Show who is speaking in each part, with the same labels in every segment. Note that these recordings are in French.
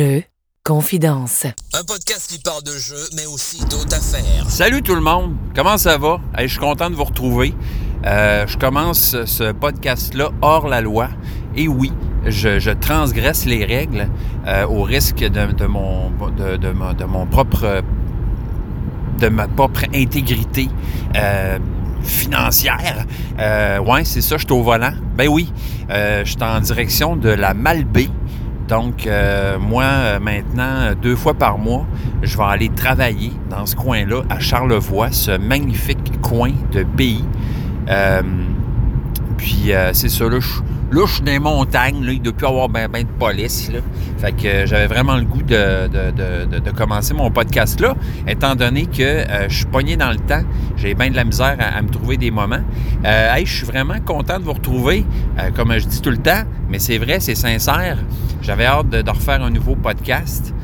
Speaker 1: Jeux, confidence.
Speaker 2: Un podcast qui parle de jeux, mais aussi d'autres affaires.
Speaker 3: Salut tout le monde, comment ça va? Hey, je suis content de vous retrouver. Euh, je commence ce podcast-là hors la loi. Et oui, je, transgresse les règles euh, au risque de, mon, de, de, mon propre de ma propre intégrité euh, financière. ouais, c'est ça, je suis au volant. Ben oui, je suis en direction de la Malbaie donc, euh, moi, euh, maintenant, deux fois par mois, je vais aller travailler dans ce coin-là, à Charlevoix, ce magnifique coin de pays. Euh, puis, c'est ça, là, Là, dans les montagnes, là, il doit plus avoir ben, ben de police. Là. Fait que euh, j'avais vraiment le goût de, de, commencer mon podcast-là, étant donné que euh, je suis pogné dans le temps. J'ai bien de la misère à, me trouver des moments. Euh, je suis vraiment content de vous retrouver, comme je dis tout le temps, mais c'est vrai, c'est sincère. J'avais hâte de, refaire un nouveau podcast.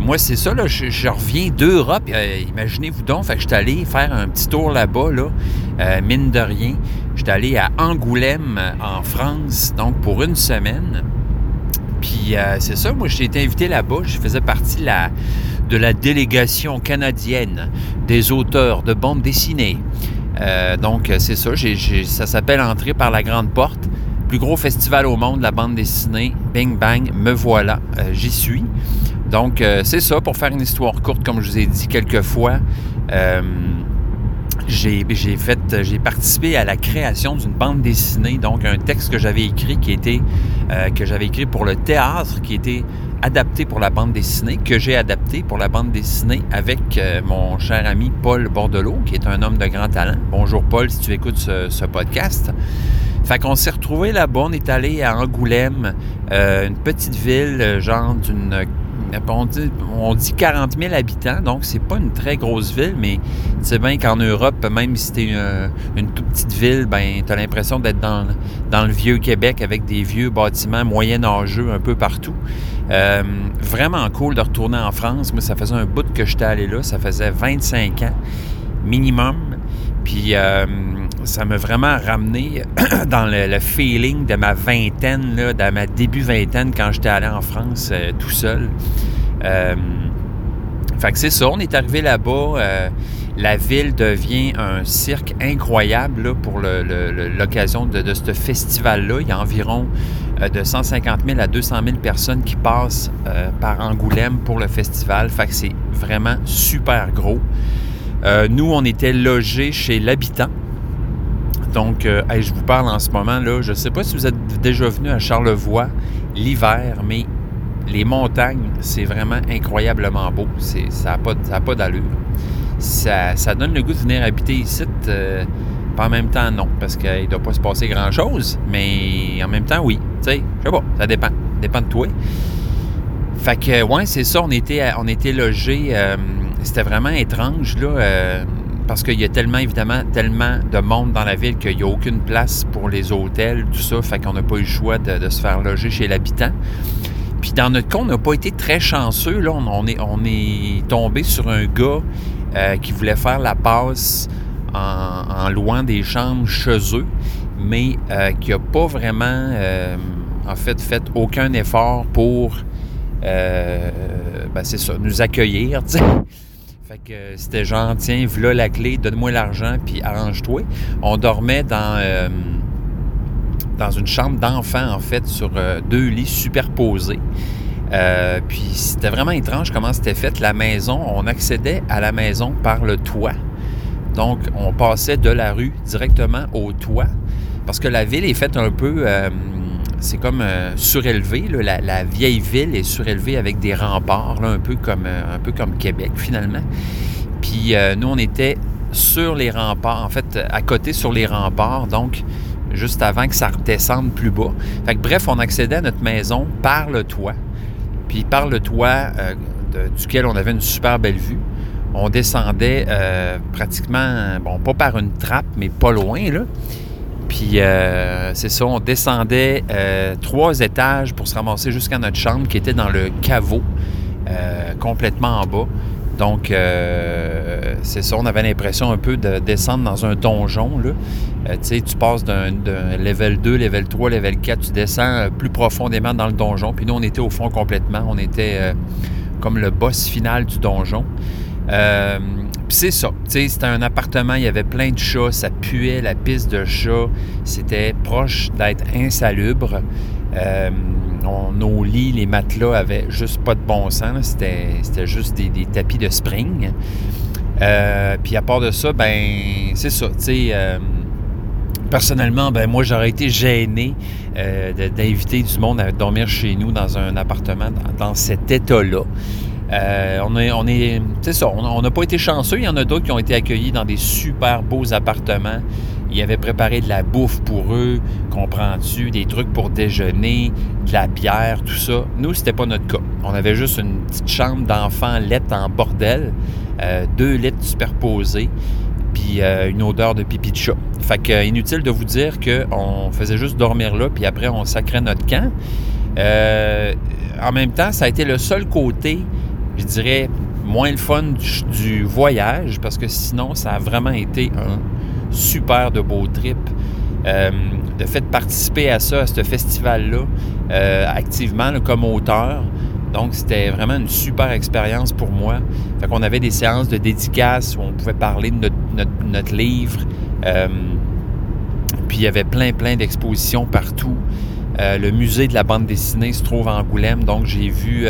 Speaker 3: Moi, c'est ça, là, je, reviens d'Europe. Imaginez-vous donc, fait que je suis allé faire un petit tour là-bas, là, mine de rien. J'étais allé à Angoulême, en France, donc pour une semaine. Puis euh, c'est ça, moi j'ai été invité là-bas. Je faisais partie de la délégation canadienne des auteurs de bande dessinée. Euh, donc c'est ça, ça s'appelle Entrer par la grande porte. Plus gros festival au monde, la bande dessinée. Bing bang, me voilà, euh, j'y suis. Donc c'est ça, pour faire une histoire courte, comme je vous ai dit quelques fois j'ai fait, j'ai participé à la création d'une bande dessinée, donc un texte que j'avais écrit qui était, euh, que j'avais écrit pour le théâtre, qui était adapté pour la bande dessinée, que j'ai adapté pour la bande dessinée avec euh, mon cher ami Paul Bordelot, qui est un homme de grand talent. Bonjour Paul, si tu écoutes ce, podcast. Fait qu'on s'est retrouvé là-bas, on est allé à Angoulême, euh, une petite ville, genre d'une on dit, on dit 40 000 habitants, donc c'est pas une très grosse ville, mais tu sais bien qu'en Europe, même si c'est une, toute petite ville, ben tu as l'impression d'être dans, dans le vieux Québec avec des vieux bâtiments moyen-âgeux un peu partout. Euh, vraiment cool de retourner en France. Moi, ça faisait un bout que j'étais allé là. Ça faisait 25 ans minimum. Puis euh, ça m'a vraiment ramené dans le, feeling de ma vingtaine, là, de ma début vingtaine quand j'étais allé en France euh, tout seul. Euh, fait que c'est ça, on est arrivé là-bas. Euh, la ville devient un cirque incroyable pour l'occasion de, de, ce festival-là. Il y a environ de 150 000 à 200 000 personnes qui passent par Angoulême pour le festival. Fait que c'est vraiment super gros. nous, on était logés chez l'habitant. Donc, euh, je vous parle en ce moment, là, je ne sais pas si vous êtes déjà venu à Charlevoix l'hiver, mais les montagnes, c'est vraiment incroyablement beau. ça n'a pas, pas d'allure. Ça, donne le goût de venir habiter ici. Euh, pas en même temps, non, parce qu'il ne doit pas se passer grand-chose, mais en même temps, oui. Tu sais, je sais pas, ça dépend. Ça dépend de toi. Fait que, ouais, c'est ça, on était, on était logés. Euh, c'était vraiment étrange, là parce qu'il y a tellement, évidemment, tellement de monde dans la ville qu'il n'y a aucune place pour les hôtels, tout ça, fait qu'on n'a pas eu le choix de, se faire loger chez l'habitant. Puis dans notre cas, on n'a pas été très chanceux. Là, on, est, on est tombé sur un gars euh, qui voulait faire la passe en, loin des chambres chez eux, mais euh, qui n'a pas vraiment, euh, en fait, fait aucun effort pour, ben c'est nous accueillir. Fait que c'était genre, tiens, voilà la clé, donne-moi l'argent, puis arrange-toi. On dormait dans, euh, dans une chambre d'enfant, en fait, sur euh, deux lits superposés. Euh, puis c'était vraiment étrange comment c'était fait. La maison, on accédait à la maison par le toit. Donc, on passait de la rue directement au toit. Parce que la ville est faite un peu c'est comme euh, surélevé. la, vieille ville est surélevée avec des remparts, un, peu comme, euh, un peu comme Québec finalement. Puis euh, nous, on était sur les remparts, en fait, à côté sur les remparts, donc juste avant que ça redescende plus bas. Fait bref, on accédait à notre maison par le toit. Puis par le toit duquel on avait une super belle vue, on descendait pratiquement, bon, pas par une trappe, mais pas loin, là. Puis euh, c'est ça, on descendait euh, trois étages pour se ramasser jusqu'à notre chambre qui était dans le caveau, euh, complètement en bas. Donc c'est ça, on avait l'impression un peu de descendre dans un donjon. Là. tu sais, tu passes d'un level 2, level 3, level 4, tu descends plus profondément dans le donjon. Puis nous, on était au fond complètement. On était comme le boss final du donjon. C'est ça. C'était un appartement, il y avait plein de chats, ça puait la piste de chats. C'était proche d'être insalubre. Euh, nos lits, les matelas avaient juste pas de bon sens. C'était juste des, tapis de spring. Euh, puis à part de ça, ben c'est ça. Euh, personnellement, ben moi j'aurais été gêné d'inviter du monde à dormir chez nous dans un appartement dans cet état-là. Euh, on est, n'a pas été chanceux. Il y en a d'autres qui ont été accueillis dans des super beaux appartements. Ils avaient préparé de la bouffe pour eux, comprends-tu, des trucs pour déjeuner, de la bière, tout ça. Nous, c'était pas notre cas. On avait juste une petite chambre d'enfant lettre en bordel, euh, deux lettres superposées, puis euh, une odeur de pipi de chat. Fait que inutile de vous dire qu'on faisait juste dormir là, puis après on sacrait notre camp. en même temps, ça a été le seul côté je dirais, moins le fun du, voyage, parce que sinon, ça a vraiment été un super de beau trip. Euh, de fait de participer à ça, à ce festival-là, euh, activement comme auteur. Donc, c'était vraiment une super expérience pour moi. Fait qu'on avait des séances de dédicaces où on pouvait parler de notre, livre. Euh, puis il y avait plein, plein d'expositions partout. le musée de la bande dessinée se trouve à Angoulême, donc j'ai vu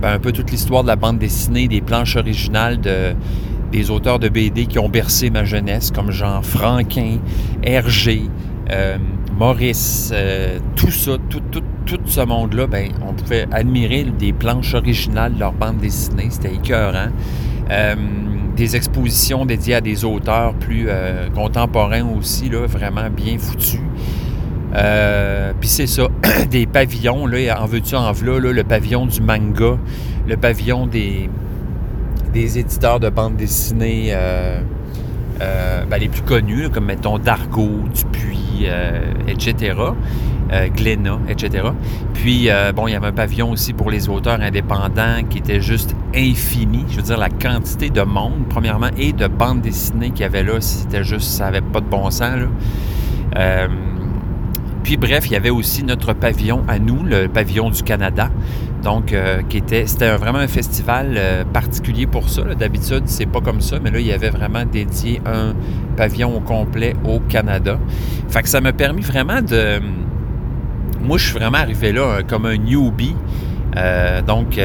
Speaker 3: ben, un peu toute l'histoire de la bande dessinée, des planches originales de, des auteurs de BD qui ont bercé ma jeunesse, comme Jean Franquin, Hergé, euh, Maurice, euh, tout ça, tout, tout, tout ce monde-là, ben, on pouvait admirer des planches originales de leur bande dessinée, c'était écœurant. Euh, des expositions dédiées à des auteurs plus contemporains aussi, là, vraiment bien foutus. Euh, puis c'est ça, des pavillons, là, en veux-tu, en là, le pavillon du manga, le pavillon des, des éditeurs de bande dessinée euh, euh, ben, les plus connus, comme mettons Dargo, Dupuis, etc., Glénat, etc. Puis, bon, il y avait un pavillon aussi pour les auteurs indépendants qui était juste infini. Je veux dire, la quantité de monde, premièrement, et de bande dessinée qu'il y avait là, c'était juste, ça n'avait pas de bon sens, là. Puis bref, il y avait aussi notre pavillon à nous, le pavillon du Canada. Donc, euh, qui était, c'était vraiment un festival euh, particulier pour ça. D'habitude, c'est pas comme ça, mais là, il y avait vraiment dédié un pavillon complet au Canada. Fait ça m'a permis vraiment de. Moi, je suis vraiment arrivé là euh, comme un newbie. donc,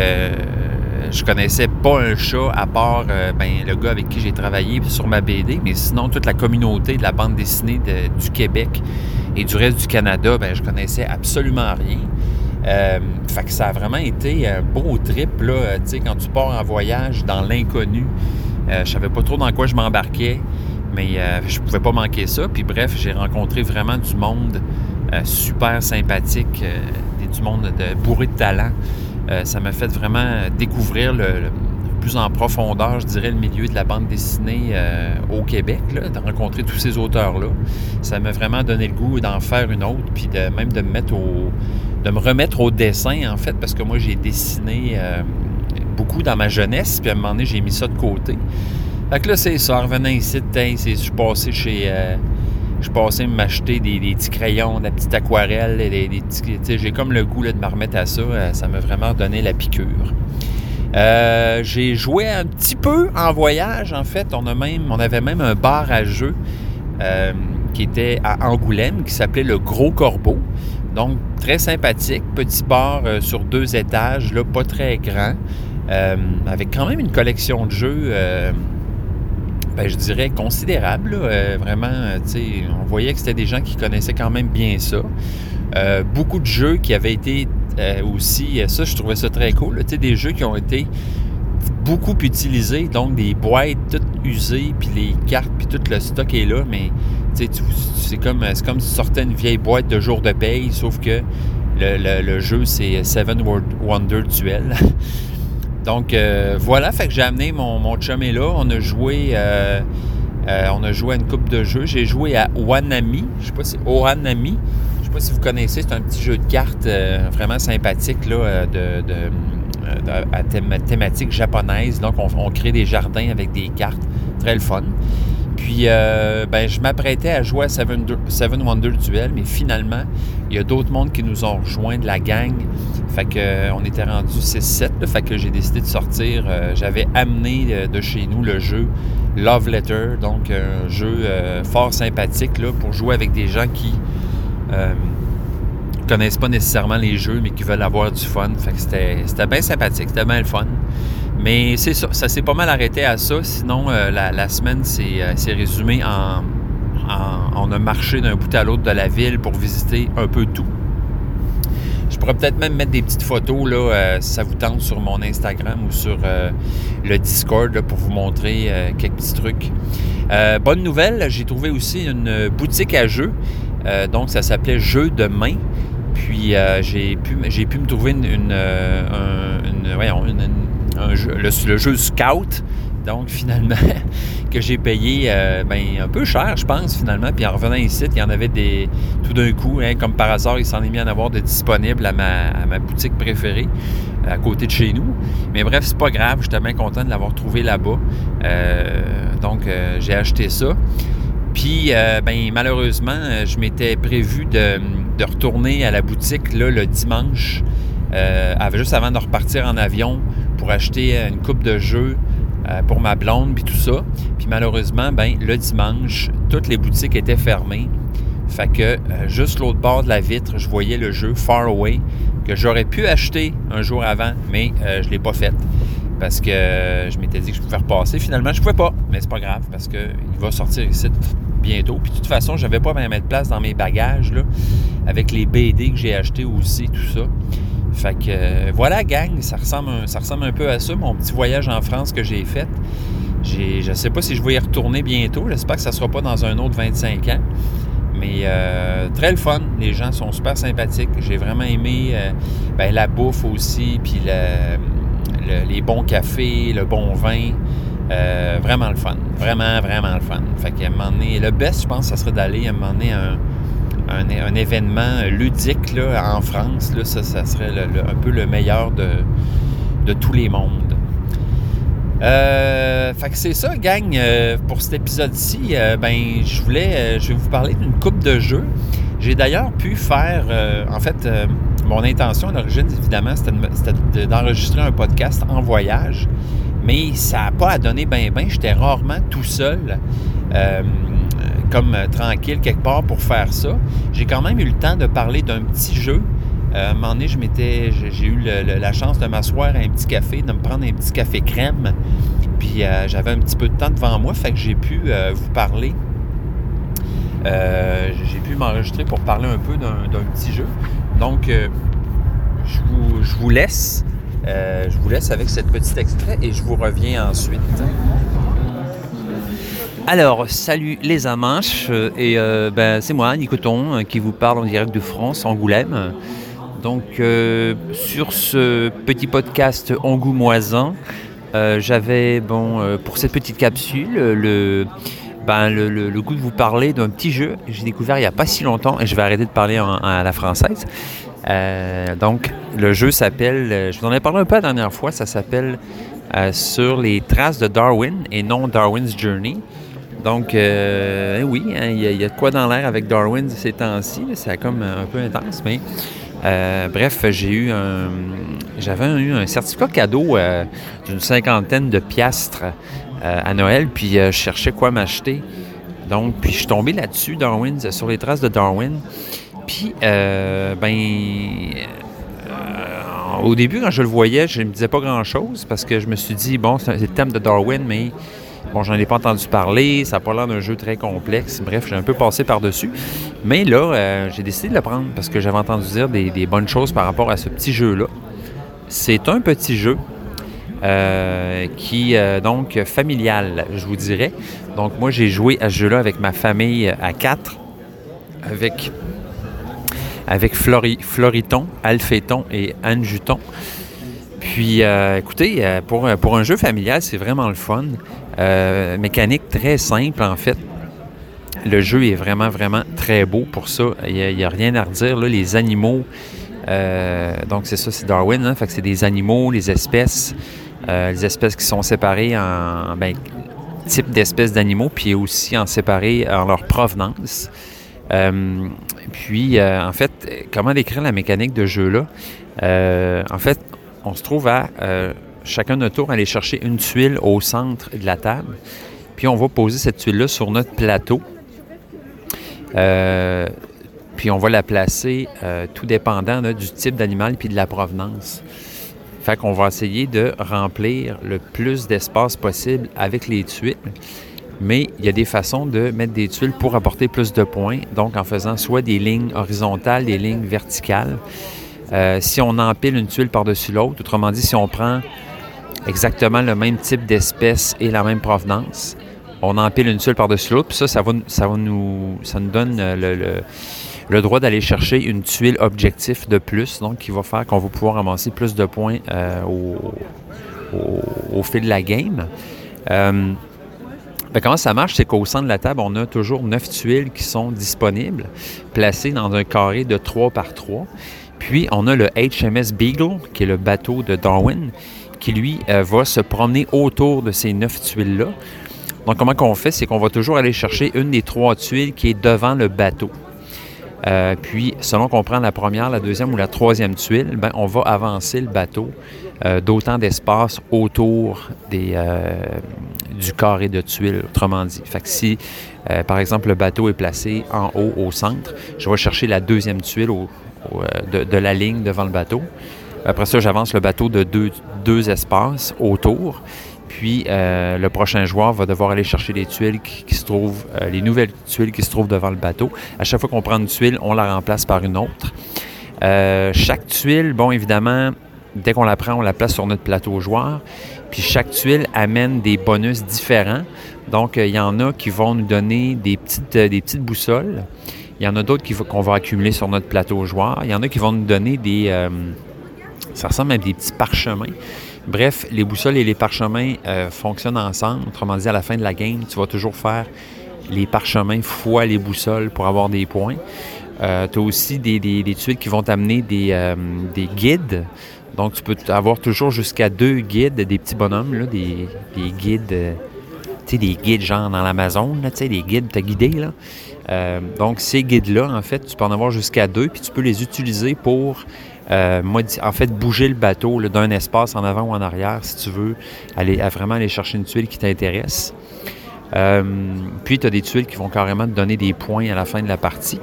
Speaker 3: je connaissais pas un chat à part ben, le gars avec qui j'ai travaillé sur ma BD, mais sinon toute la communauté de la bande dessinée du Québec et du reste du Canada, ben, je connaissais absolument rien. Euh, fait que ça a vraiment été un beau trip, là, euh, quand tu pars en voyage dans l'inconnu. Euh, je savais pas trop dans quoi je m'embarquais, mais euh, je pouvais pas manquer ça. Puis bref, j'ai rencontré vraiment du monde super sympathique, du monde de, bourré de talent. ça m'a fait vraiment découvrir le plus en profondeur, je dirais, le milieu de la bande dessinée euh, au Québec, de rencontrer tous ces auteurs-là. Ça m'a vraiment donné le goût d'en faire une autre, puis de, même de me de remettre au dessin, en fait, parce que moi, j'ai dessiné euh, beaucoup dans ma jeunesse, puis à un moment donné, j'ai mis ça de côté. Fait que là, c'est ça, en revenant ici, je suis passé chez... Euh, je passé m'acheter des, petits crayons, des petites aquarelles, des, des j'ai comme le goût de me remettre à ça. Ça m'a vraiment donné la piqûre. Euh, j'ai joué un petit peu en voyage, en fait. On, a même, on avait même un bar à jeu euh, qui était à Angoulême, qui s'appelait le Gros Corbeau. Donc, très sympathique. Petit bar euh, sur deux étages, là, pas très grand. avec quand même une collection de jeux, ben, je dirais, considérable. vraiment, on voyait que c'était des gens qui connaissaient quand même bien ça. beaucoup de jeux qui avaient été euh, aussi, euh, ça, je trouvais ça très cool. Tu sais, des jeux qui ont été beaucoup utilisés, donc des boîtes toutes usées, puis les cartes, puis tout le stock est là, mais tu sais, c'est comme, comme si tu sortais une vieille boîte de jour de paye, sauf que le, jeu, c'est Seven Wonder Duel. donc, euh, voilà, fait que j'ai amené mon, mon chum là. On a joué... on a joué à une coupe de jeux. J'ai joué à Wanami. Je sais pas si Ohanami sais pas si vous connaissez, c'est un petit jeu de cartes euh, vraiment sympathique là, euh, de, à thématique japonaise. Donc, on, crée des jardins avec des cartes. Très le fun. Puis, euh, ben, je m'apprêtais à jouer à Seven, Wonder Duel, mais finalement, il y a d'autres mondes qui nous ont rejoints de la gang. Fait que, euh, on était rendu 6-7. Fait que j'ai décidé de sortir. J'avais amené de chez nous le jeu Love Letter, donc un jeu fort sympathique là, pour jouer avec des gens qui connaissent pas nécessairement les jeux, mais qui veulent avoir du fun. C'était bien sympathique, c'était bien le fun. Mais c'est ça, ça s'est pas mal arrêté à ça. Sinon, euh, la, semaine s'est euh, résumée en, a marché d'un bout à l'autre de la ville pour visiter un peu tout. Je pourrais peut-être même mettre des petites photos, là, euh, si ça vous tente, sur mon Instagram ou sur le Discord pour vous montrer quelques petits trucs. bonne nouvelle, j'ai trouvé aussi une boutique à jeux. donc, ça s'appelait Jeux de main. Puis euh, j'ai pu, me trouver une, euh, le, jeu Scout, donc finalement, que j'ai payé euh, ben, un peu cher, je pense, finalement. Puis en revenant ici, il y en avait des. Tout d'un coup, hein, comme par hasard, il s'en est mis à en avoir de disponibles à ma, boutique préférée, à côté de chez nous. Mais bref, c'est pas grave, j'étais bien content de l'avoir trouvé là-bas. donc, j'ai acheté ça. Puis, ben, malheureusement, je m'étais prévu de de retourner à la boutique là, le dimanche, euh, juste avant de repartir en avion pour acheter une coupe de jeux euh, pour ma blonde, puis tout ça. Puis malheureusement, ben, le dimanche, toutes les boutiques étaient fermées. Fait que euh, juste l'autre bord de la vitre, je voyais le jeu Far Away que j'aurais pu acheter un jour avant, mais je ne l'ai pas fait parce que je m'étais dit que je pouvais repasser. Finalement, je ne pouvais pas, mais c'est pas grave parce qu'il va sortir ici bientôt. Puis de toute façon, je n'avais pas à mettre place dans mes bagages là, avec les BD que j'ai achetés aussi, tout ça. Fait que euh, voilà, gang, ça ressemble, un, peu à ça, mon petit voyage en France que j'ai fait. je ne sais pas si je vais y retourner bientôt. J'espère que ça ne sera pas dans un autre 25 ans. Mais euh, très le fun. Les gens sont super sympathiques. J'ai vraiment aimé euh, ben, la bouffe aussi, puis le, les bons cafés, le bon vin. Euh, vraiment le fun. Vraiment, vraiment le fun. Fait qu'à un moment donné, le best, je pense, ça serait d'aller à un moment donné un, un, événement ludique là, en France. Là, ça, serait un peu le meilleur de, de tous les mondes. Euh, fait que c'est ça, gang, euh, pour cet épisode-ci. ben, je voulais, je vais vous parler d'une coupe de jeux. J'ai d'ailleurs pu faire, en fait, mon intention à l'origine, évidemment, c'était d'enregistrer un podcast en voyage, mais ça n'a pas à donner bien, bien. J'étais rarement tout seul, euh, comme euh, tranquille quelque part pour faire ça. J'ai quand même eu le temps de parler d'un petit jeu. Euh, à un moment donné, j'ai eu la chance de m'asseoir à un petit café, de me prendre un petit café crème. Puis j'avais un petit peu de temps devant moi, fait que j'ai pu vous parler j'ai pu m'enregistrer pour parler un peu d'un petit jeu. Donc, euh, je, vous, laisse. Euh, je vous laisse avec cette petite extrait et je vous reviens ensuite.
Speaker 4: Alors, salut les Amanches, euh, et ben, c'est moi, Nicoton, qui vous parle en direct de France, Angoulême. Donc, sur ce petit podcast angoumoisant, j'avais, bon, pour cette petite capsule, le, ben, le, goût de vous parler d'un petit jeu que j'ai découvert il n'y a pas si longtemps et je vais arrêter de parler à la française. Euh, donc, le jeu s'appelle, euh, je vous en ai parlé un peu la dernière fois, ça s'appelle euh, Sur les traces de Darwin et non Darwin's Journey. Donc, oui, hein, il y, a de quoi dans l'air avec Darwin ces temps-ci, c'est comme un peu intense, mais bref, j'ai eu un, j'avais eu un certificat cadeau d'une cinquantaine de piastres euh, à Noël, puis euh, je cherchais quoi m'acheter. Donc, puis je suis tombé là-dessus, Darwin, sur les traces de Darwin. Puis, euh, ben, au début, quand je le voyais, je ne me disais pas grand-chose parce que je me suis dit, bon, c'est le thème de Darwin, mais bon, j'en ai pas entendu parler, ça n'a pas l'air d'un jeu très complexe. Bref, j'ai un peu passé par-dessus. Mais là, j'ai décidé de le prendre parce que j'avais entendu dire des bonnes choses par rapport à ce petit jeu-là. C'est un petit jeu euh, qui euh, donc familial, je vous dirais. Donc moi j'ai joué à ce jeu-là avec ma famille à quatre, avec avec Flori, Floriton, Alphéton et Anjuton. Puis euh, écoutez, pour, pour un jeu familial, c'est vraiment le fun. Mécanique très simple en fait. Le jeu est vraiment, vraiment très beau pour ça. Il n'y a, rien à redire. Là, les animaux
Speaker 3: donc c'est ça, c'est Darwin. Hein, c'est des animaux, les espèces, les espèces qui sont séparées en ben, type d'espèces d'animaux, puis aussi en séparées en leur provenance. puis, en fait, comment décrire la mécanique de jeu-là? en fait, on se trouve à chacun notre tour aller chercher une tuile au centre de la table. Puis on va poser cette tuile-là sur notre plateau. Euh, puis on va la placer euh, tout dépendant du type d'animal puis de la provenance. Fait qu'on va essayer de remplir le plus d'espace possible avec les tuiles. Mais il y a des façons de mettre des tuiles pour apporter plus de points, donc en faisant soit des lignes horizontales, des lignes verticales. Euh, si on empile une tuile par-dessus l'autre, autrement dit, si on prend exactement le même type d'espèce et la même provenance, on empile une tuile par-dessus l'autre, puis ça, ça va, ça va nous, ça nous donne euh, le, droit d'aller chercher une tuile objectif de plus, donc qui va faire qu'on va pouvoir amasser plus de points euh, au, fil de la game. Euh, ben, comment ça marche? C'est qu'au centre de la table, on a toujours neuf tuiles qui sont disponibles, placées dans un carré de 3 par 3. Puis, on a le HMS Beagle, qui est le bateau de Darwin, qui, lui, va se promener autour de ces neuf tuiles-là donc, comment qu'on fait? C'est qu'on va toujours aller chercher une des trois tuiles qui est devant le bateau. Euh, puis, selon qu'on prend la première, la deuxième ou la troisième tuile, ben, on va avancer le bateau euh, d'autant d'espace autour euh, du carré de tuiles, autrement dit. Fait que si, par exemple, le bateau est placé en haut au centre, je vais chercher la deuxième tuile de, la ligne devant le bateau. Après ça, j'avance le bateau de deux, espaces autour. Puis euh, le prochain joueur va devoir aller chercher les tuiles qui, se trouvent, euh, les nouvelles tuiles qui se trouvent devant le bateau. À chaque fois qu'on prend une tuile, on la remplace par une autre. Euh, chaque tuile, bon évidemment, dès qu'on la prend, on la place sur notre plateau joueur. Puis chaque tuile amène des bonus différents. Donc il y en a qui vont nous donner des petites, des petites boussoles. Il y en a d'autres qu'on va accumuler sur notre plateau joueur. Il y en a qui vont nous donner des... ça ressemble à des petits parchemins. Bref, les boussoles et les parchemins euh, fonctionnent ensemble. Autrement dit, à la fin de la game, tu vas toujours faire les parchemins fois les boussoles pour avoir des points. Euh, tu as aussi des, tuiles qui vont t'amener des, euh, des, guides. Donc, tu peux avoir toujours jusqu'à deux guides, des petits bonhommes, des, guides, des guides genre dans l'Amazon, tu sais, des guides te guider, là. donc, ces guides-là, en fait, tu peux en avoir jusqu'à deux, puis tu peux les utiliser pour euh, en fait, bouger le bateau d'un espace en avant ou en arrière, si tu veux, aller, vraiment aller chercher une tuile qui t'intéresse. Euh, puis, tu as des tuiles qui vont carrément te donner des points à la fin de la partie.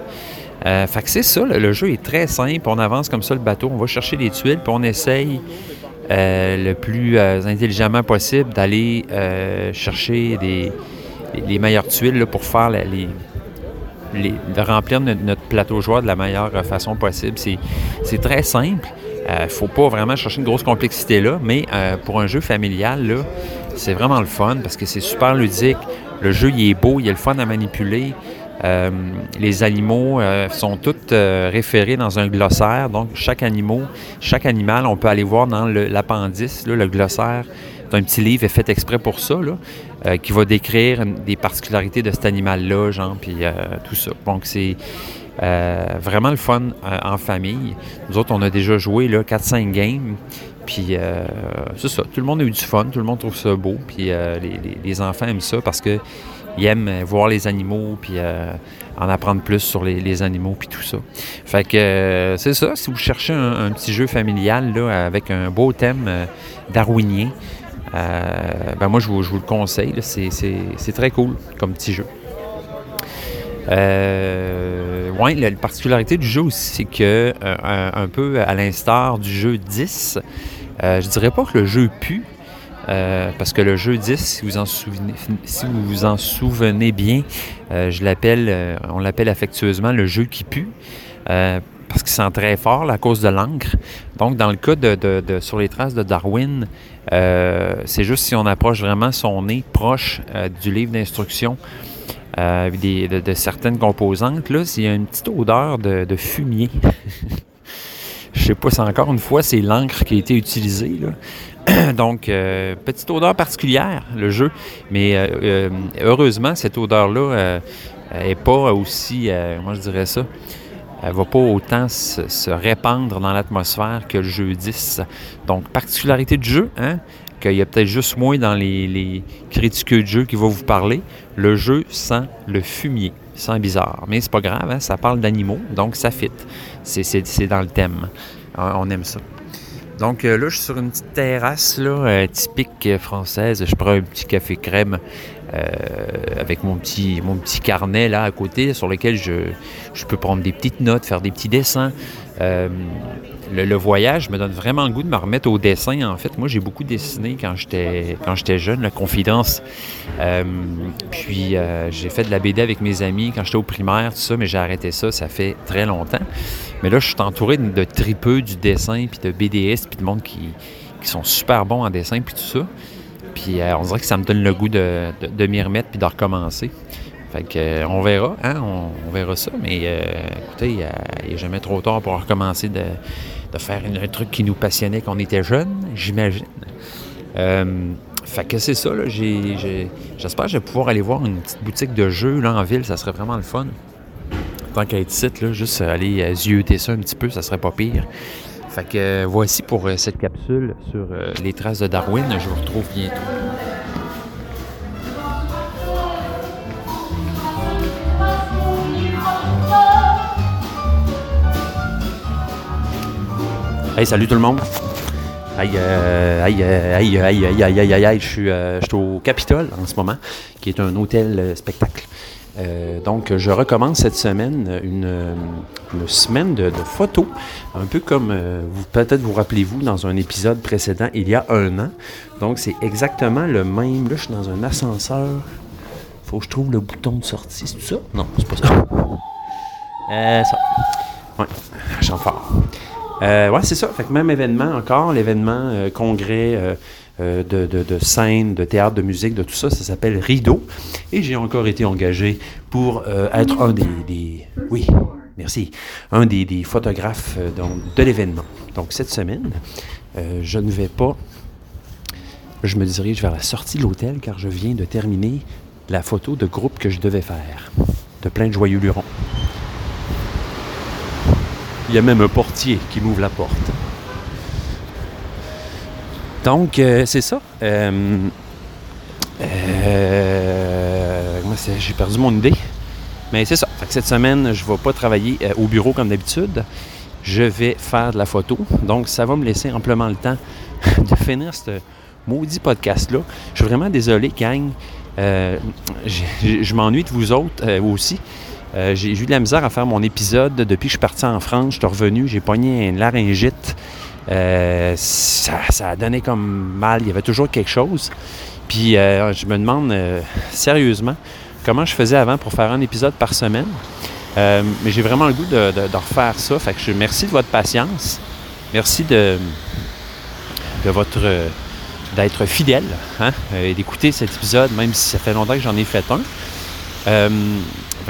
Speaker 3: Euh, fait que c'est ça, le, jeu est très simple. On avance comme ça le bateau, on va chercher des tuiles, puis on essaye le plus intelligemment possible d'aller chercher les meilleures tuiles pour faire les, de remplir notre, plateau joueur de la meilleure façon possible. C'est très simple. Il euh, ne faut pas vraiment chercher une grosse complexité là, mais euh, pour un jeu familial, c'est vraiment le fun parce que c'est super ludique. Le jeu, il est beau, il est le fun à manipuler. Euh, les animaux sont tous référés dans un glossaire. Donc, chaque animal, chaque animal, on peut aller voir dans l'appendice, le glossaire un petit livre fait exprès pour ça, euh, qui va décrire des particularités de cet animal-là, genre, puis euh, tout ça. Donc, c'est euh, vraiment le fun en famille. Nous autres, on a déjà joué 4-5 games. Puis c'est ça, tout le monde a eu du fun, tout le monde trouve ça beau, puis les, enfants aiment ça parce qu'ils aiment voir les animaux, puis en apprendre plus sur les, animaux, puis tout ça. Fait que c'est ça, si vous cherchez un, petit jeu familial là, avec un beau thème darwinien, ben moi, je vous, le conseille. C'est très cool comme petit jeu. Euh, la, particularité du jeu aussi, c'est que, euh, un, peu à l'instar du jeu 10, euh, je dirais pas que le jeu pue, parce que le jeu 10, si vous en souvenez, si vous, vous en souvenez bien, je l'appelle, on l'appelle affectueusement le jeu qui pue parce qu'il sent très fort à cause de l'encre. Donc, dans le cas de, Sur les traces de Darwin, euh, c'est juste si on approche vraiment son nez proche euh, du livre d'instruction euh, de, certaines composantes, là, s'il y a une petite odeur de, fumier. Je sais pas si encore une fois, c'est l'encre qui a été utilisée. Donc, petite odeur particulière, le jeu. Mais heureusement, cette odeur-là n'est pas aussi, moi je dirais ça, elle va pas autant se, répandre dans l'atmosphère que le jeu 10. Donc, particularité du jeu, hein, qu'il y a peut-être juste moins dans les, les critiques de jeu qui vont vous parler. Le jeu sent le fumier. Sent bizarre. Mais c'est pas grave, hein, ça parle d'animaux, donc ça fit. C'est dans le thème. On aime ça. Donc euh, là, je suis sur une petite terrasse euh, typique française. Je prends un petit café crème avec mon petit, mon petit carnet là à côté sur lequel je, je peux prendre des petites notes, faire des petits dessins. Euh, le, voyage me donne vraiment le goût de me remettre au dessin. En fait, moi, j'ai beaucoup dessiné quand j'étais quand j'étais jeune, la confidence. Euh, puis j'ai fait de la BD avec mes amis quand j'étais au primaire, tout ça, mais j'ai arrêté ça. Ça fait très longtemps. Mais là, je suis entouré de, tripeux du dessin, puis de BDS, puis de monde qui, qui sont super bons en dessin, puis tout ça. Puis euh, on dirait que ça me donne le goût de, m'y remettre puis de recommencer. Fait que, euh, on verra, hein, on, verra ça. Mais euh, écoutez, il n'est jamais trop tard pour recommencer de, faire un truc qui nous passionnait quand on était jeune, j'imagine. fait que c'est ça, j'espère que je vais pouvoir aller voir une petite boutique de jeux là, en ville, ça serait vraiment le fun. Tant qu'à être site, là, juste aller zioter ça un petit peu, ça serait pas pire. Fait que euh, voici pour euh, cette capsule sur euh, les traces de Darwin. Je vous retrouve bientôt. Hey, salut tout le monde! Je suis au Capitole en ce moment, qui est un hôtel spectacle. Euh, donc, je recommence cette semaine une, semaine de, photos, un peu comme euh, vous peut-être vous rappelez-vous dans un épisode précédent il y a un an. Donc, c'est exactement le même. Là, je suis dans un ascenseur. Faut que je trouve le bouton de sortie. C'est ça? Non, c'est pas ça. Euh, ça. Ouais, j'en fort. Euh, ouais, c'est ça. Fait que même événement encore, l'événement congrès euh, de, de, scène, de théâtre, de musique, de tout ça. Ça s'appelle Rideau. Et j'ai encore été engagé pour euh, être un des, Oui, merci. Un des, photographes euh, de l'événement. Donc cette semaine, je ne vais pas. Je me dirige vers la sortie de l'hôtel car je viens de terminer la photo de groupe que je devais faire. De plein de joyeux lurons. Il y a même un portier qui m'ouvre la porte. Donc, euh, c'est ça. Euh, euh, j'ai perdu mon idée. Mais c'est ça. cette semaine, je ne vais pas travailler au bureau comme d'habitude. Je vais faire de la photo. Donc, ça va me laisser amplement le temps de finir ce maudit podcast-là. Je suis vraiment désolé, gang. je m'ennuie de vous autres aussi. j'ai eu de la misère à faire mon épisode depuis que je suis parti en France. Je suis revenu, j'ai pogné une laryngite. Euh, ça, a donné comme mal. Il y avait toujours quelque chose. Puis euh, je me demande euh, sérieusement comment je faisais avant pour faire un épisode par semaine? mais j'ai vraiment le goût de, refaire ça. Fait que je merci de votre patience. Merci de, votre d'être fidèle hein, et d'écouter cet épisode, même si ça fait longtemps que j'en ai fait un.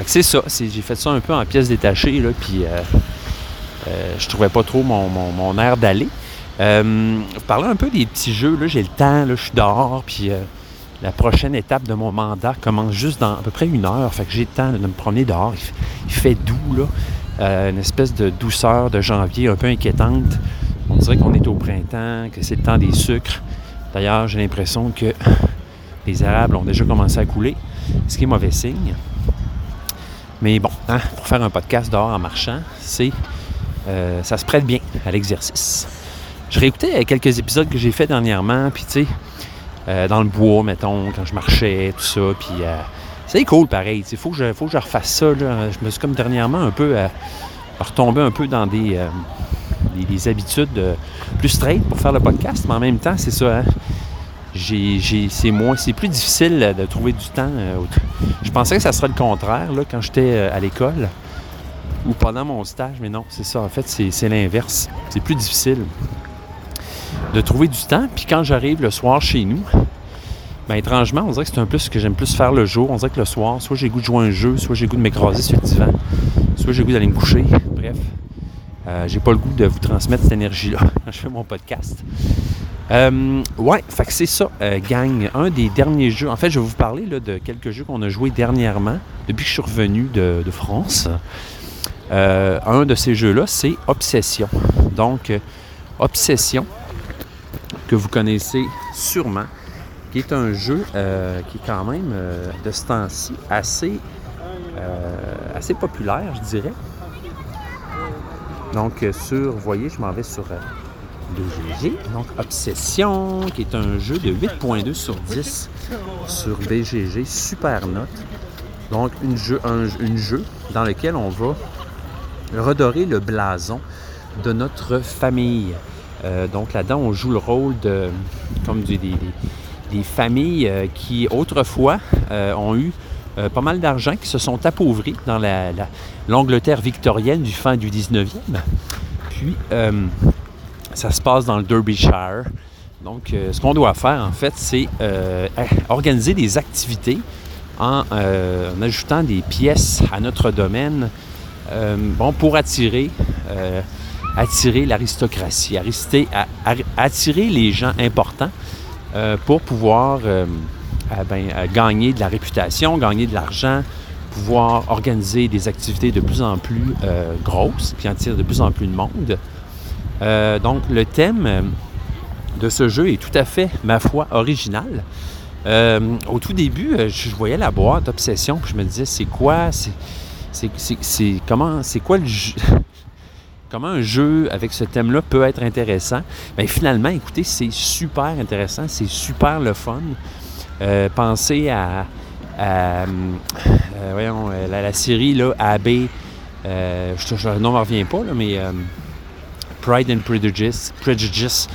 Speaker 3: c'est ça. J'ai fait ça un peu en pièces détachées, là, puis euh, je trouvais pas trop mon, air d'aller. Euh, parler un peu des petits jeux. J'ai le temps, là, je suis dehors, puis euh, la prochaine étape de mon mandat commence juste dans à peu près une heure. Fait que j'ai le temps de me promener dehors. Il, fait doux. Euh, une espèce de douceur de janvier un peu inquiétante. On dirait qu'on est au printemps, que c'est le temps des sucres. D'ailleurs, j'ai l'impression que les érables ont déjà commencé à couler, ce qui est mauvais signe. Mais bon, hein, pour faire un podcast dehors en marchant, c'est euh, ça se prête bien à l'exercice. Je réécoutais quelques épisodes que j'ai fait dernièrement, puis tu sais, euh, dans le bois, mettons, quand je marchais, tout ça, puis euh, c'est cool pareil. Il faut, que je, refasse ça. Je me suis comme dernièrement un peu retombé un peu dans des, des, habitudes plus straight pour faire le podcast, mais en même temps, c'est ça. Hein. c'est moins, c'est plus difficile de trouver du temps. je pensais que ça serait le contraire quand j'étais à l'école ou pendant mon stage, mais non, c'est ça. En fait, c'est l'inverse. C'est plus difficile de trouver du temps. Puis quand j'arrive le soir chez nous, ben étrangement, on dirait que c'est un plus ce que j'aime plus faire le jour. On dirait que le soir, soit j'ai goût de jouer un jeu, soit j'ai goût de m'écraser sur le divan, soit j'ai goût d'aller me coucher. Bref, euh, j'ai pas le goût de vous transmettre cette énergie-là quand je fais mon podcast. Euh, ouais, fait que c'est ça, euh, gang. Un des derniers jeux. En fait, je vais vous parler là, de quelques jeux qu'on a joués dernièrement, depuis que je suis revenu de France. Un de ces jeux-là, c'est Obsession. Donc, Obsession, que vous connaissez sûrement, qui est un jeu qui est quand même de ce temps-ci assez, assez populaire, je dirais. Donc, sur, voyez, je m'en vais sur BGG. Donc, Obsession, qui est un jeu de 8.2 sur 10 sur BGG. Super note. Donc, un jeu dans lequel on va redorer le blason de notre famille. Euh, donc, là-dedans, on joue le rôle de, comme des, familles euh, qui, autrefois, euh, ont eu pas mal d'argent, qui se sont appauvris dans l'Angleterre la, victorienne du fin du 19e. Puis, ça se passe dans le Derbyshire. Donc, ce qu'on doit faire, en fait, c'est organiser des activités en, ajoutant des pièces à notre domaine bon, pour attirer, attirer l'aristocratie, attirer les gens importants pour pouvoir ben, gagner de la réputation, gagner de l'argent, pouvoir organiser des activités de plus en plus grosses, puis attirer de plus en plus de monde. Euh, donc, le thème euh, de ce jeu est tout à fait, ma foi, original. Euh, au tout début, je voyais la boîte Obsession, puis je me disais, c'est quoi, c'est, comment, un jeu avec ce thème-là peut être intéressant? Bien, finalement, écoutez, c'est super intéressant, c'est super le fun. pensez à, voyons, la, série là, AB, je, le nom revient pas, mais Pride and Prejudice, Prejudice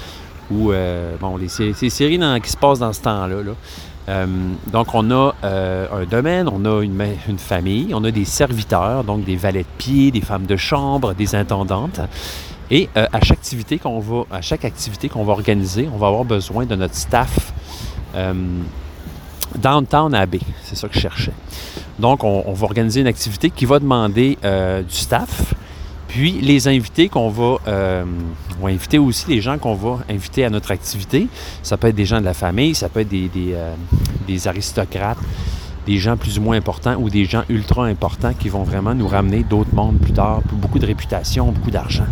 Speaker 3: ou euh, bon, les, séries qui se passent dans ce temps-là. Euh, donc, on a euh, un domaine, on a une, famille, on a des serviteurs, donc des valets de pied, des femmes de chambre, des intendantes. Et à chaque activité qu'on va, à chaque activité qu'on va organiser, on va avoir besoin de notre staff downtown Abbey. C'est ça que je cherchais. Donc, on, on, va organiser une activité qui va demander du staff, puis les invités qu'on va, euh, on va inviter aussi les gens qu'on va inviter à notre activité. Ça peut être des gens de la famille, ça peut être des, euh, aristocrates, des gens plus ou moins importants ou des gens ultra importants qui vont vraiment nous ramener d'autres mondes plus tard, beaucoup de réputation, beaucoup d'argent.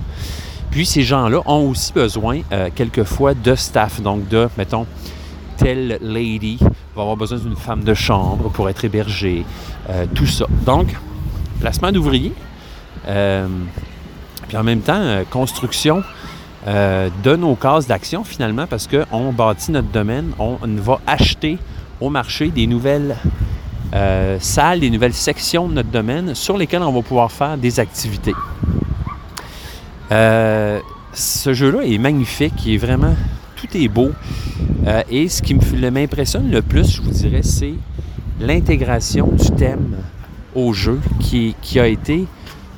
Speaker 3: Puis ces gens-là ont aussi besoin euh, quelquefois de staff, donc de, mettons, telle lady va avoir besoin d'une femme de chambre pour être hébergée, tout ça. Donc, placement d'ouvriers, puis en même temps, euh, construction euh, de nos cases d'action finalement, parce qu'on bâtit notre domaine, on va acheter au marché des nouvelles euh, salles, des nouvelles sections de notre domaine sur lesquelles on va pouvoir faire des activités. ce jeu-là est magnifique, il est vraiment, tout est beau. et ce qui m'impressionne le plus, je vous dirais, c'est l'intégration du thème au jeu qui, a été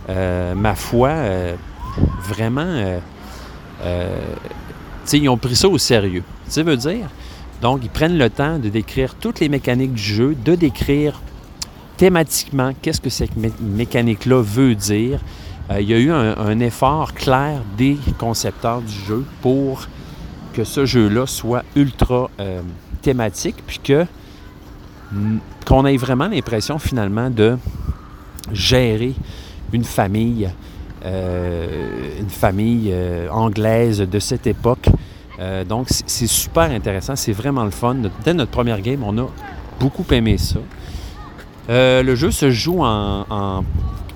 Speaker 3: ma foi, euh, vraiment, euh, ils ont pris ça au sérieux. Dire, donc, ils prennent le temps de décrire toutes les mécaniques du jeu, de décrire thématiquement qu'est-ce que cette mécanique-là veut dire. il y a eu un, effort clair des concepteurs du jeu pour que ce jeu-là soit ultra thématique, puis que qu'on ait vraiment l'impression finalement de gérer une famille, euh, une famille euh, anglaise de cette époque. Euh, donc, c'est super intéressant, c'est vraiment le fun. Dès notre première game, on a beaucoup aimé ça. le jeu se joue en,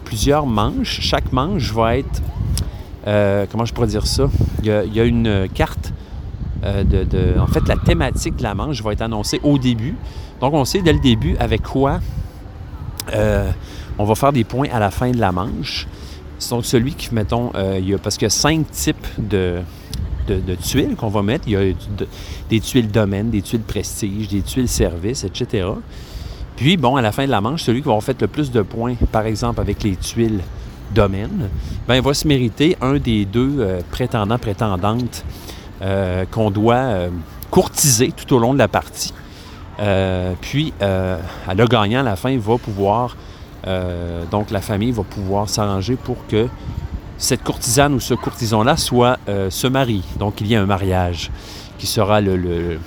Speaker 3: plusieurs manches. Chaque manche va être, comment je pourrais dire ça, il y a, une carte de, En fait, la thématique de la manche va être annoncée au début. Donc, on sait dès le début avec quoi on va faire des points à la fin de la manche. Donc, celui qui, mettons, euh, il y a, parce qu'il y a cinq types de, tuiles qu'on va mettre. Il y a des tuiles domaine, des tuiles prestige, des tuiles service, etc. Puis, bon, à la fin de la manche, celui qui va avoir fait le plus de points, par exemple, avec les tuiles domaine, ben, il va se mériter un des deux euh, prétendants, prétendantes euh, qu'on doit courtiser tout au long de la partie. puis, le gagnant, à la fin, va pouvoir euh, donc la famille va pouvoir s'arranger pour que cette courtisane ou ce courtisan-là soit euh, se marie. Donc il y a un mariage qui sera le,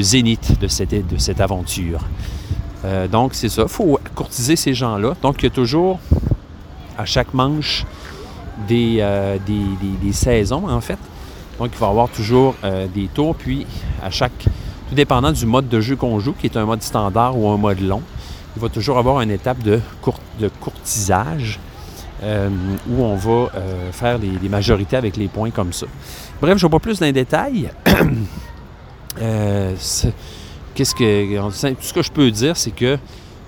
Speaker 3: zénith de cette, de cette aventure. Euh, donc c'est ça, il faut courtiser ces gens-là. Donc il y a toujours à chaque manche des, des, des- des saisons, en fait. Donc, il va y avoir toujours des tours, puis à chaque, tout dépendant du mode de jeu qu'on joue, qui est un mode standard ou un mode long, il va toujours avoir une étape de, court- de courtisage euh, où on va euh, faire des majorités avec les points comme ça. Bref, je ne vais pas plus dans les détails. Euh, Qu'est-ce que, tout ce que je peux dire, c'est que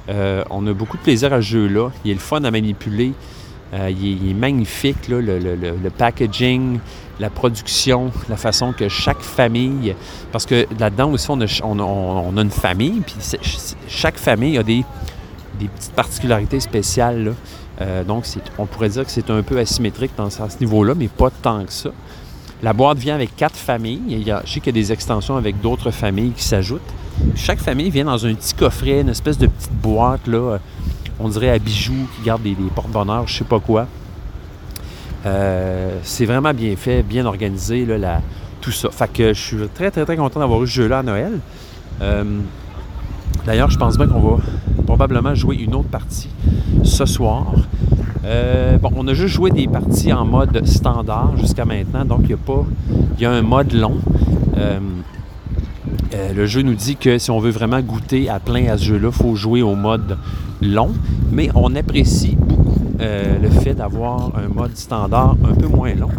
Speaker 3: euh, on a beaucoup de plaisir à ce jeu-là. Il est le fun à manipuler. Euh, il, est, magnifique, le, packaging, la production, la façon que chaque famille... Parce que là-dedans aussi, on a, une famille, puis chaque famille a des, petites particularités spéciales. Euh, donc, on pourrait dire que c'est un peu asymétrique dans, à ce niveau-là, mais pas tant que ça. La boîte vient avec quatre familles. Je sais qu'il y a des extensions avec d'autres familles qui s'ajoutent. Chaque famille vient dans un petit coffret, une espèce de petite boîte, là, on dirait à bijoux, qui garde des, des porte-bonheur, je sais pas quoi. Euh, c'est vraiment bien fait, bien organisé, tout ça. Fait que je suis très, très, très content d'avoir eu ce jeu-là à Noël. Euh, D'ailleurs, je pense bien qu'on va probablement jouer une autre partie ce soir. Euh, bon, on a juste joué des parties en mode standard jusqu'à maintenant, donc il y a pas. Il y a un mode long. Euh, le jeu nous dit que si on veut vraiment goûter à plein à ce jeu-là, il faut jouer au mode long. Mais on apprécie euh, le fait d'avoir un mode standard un peu moins long,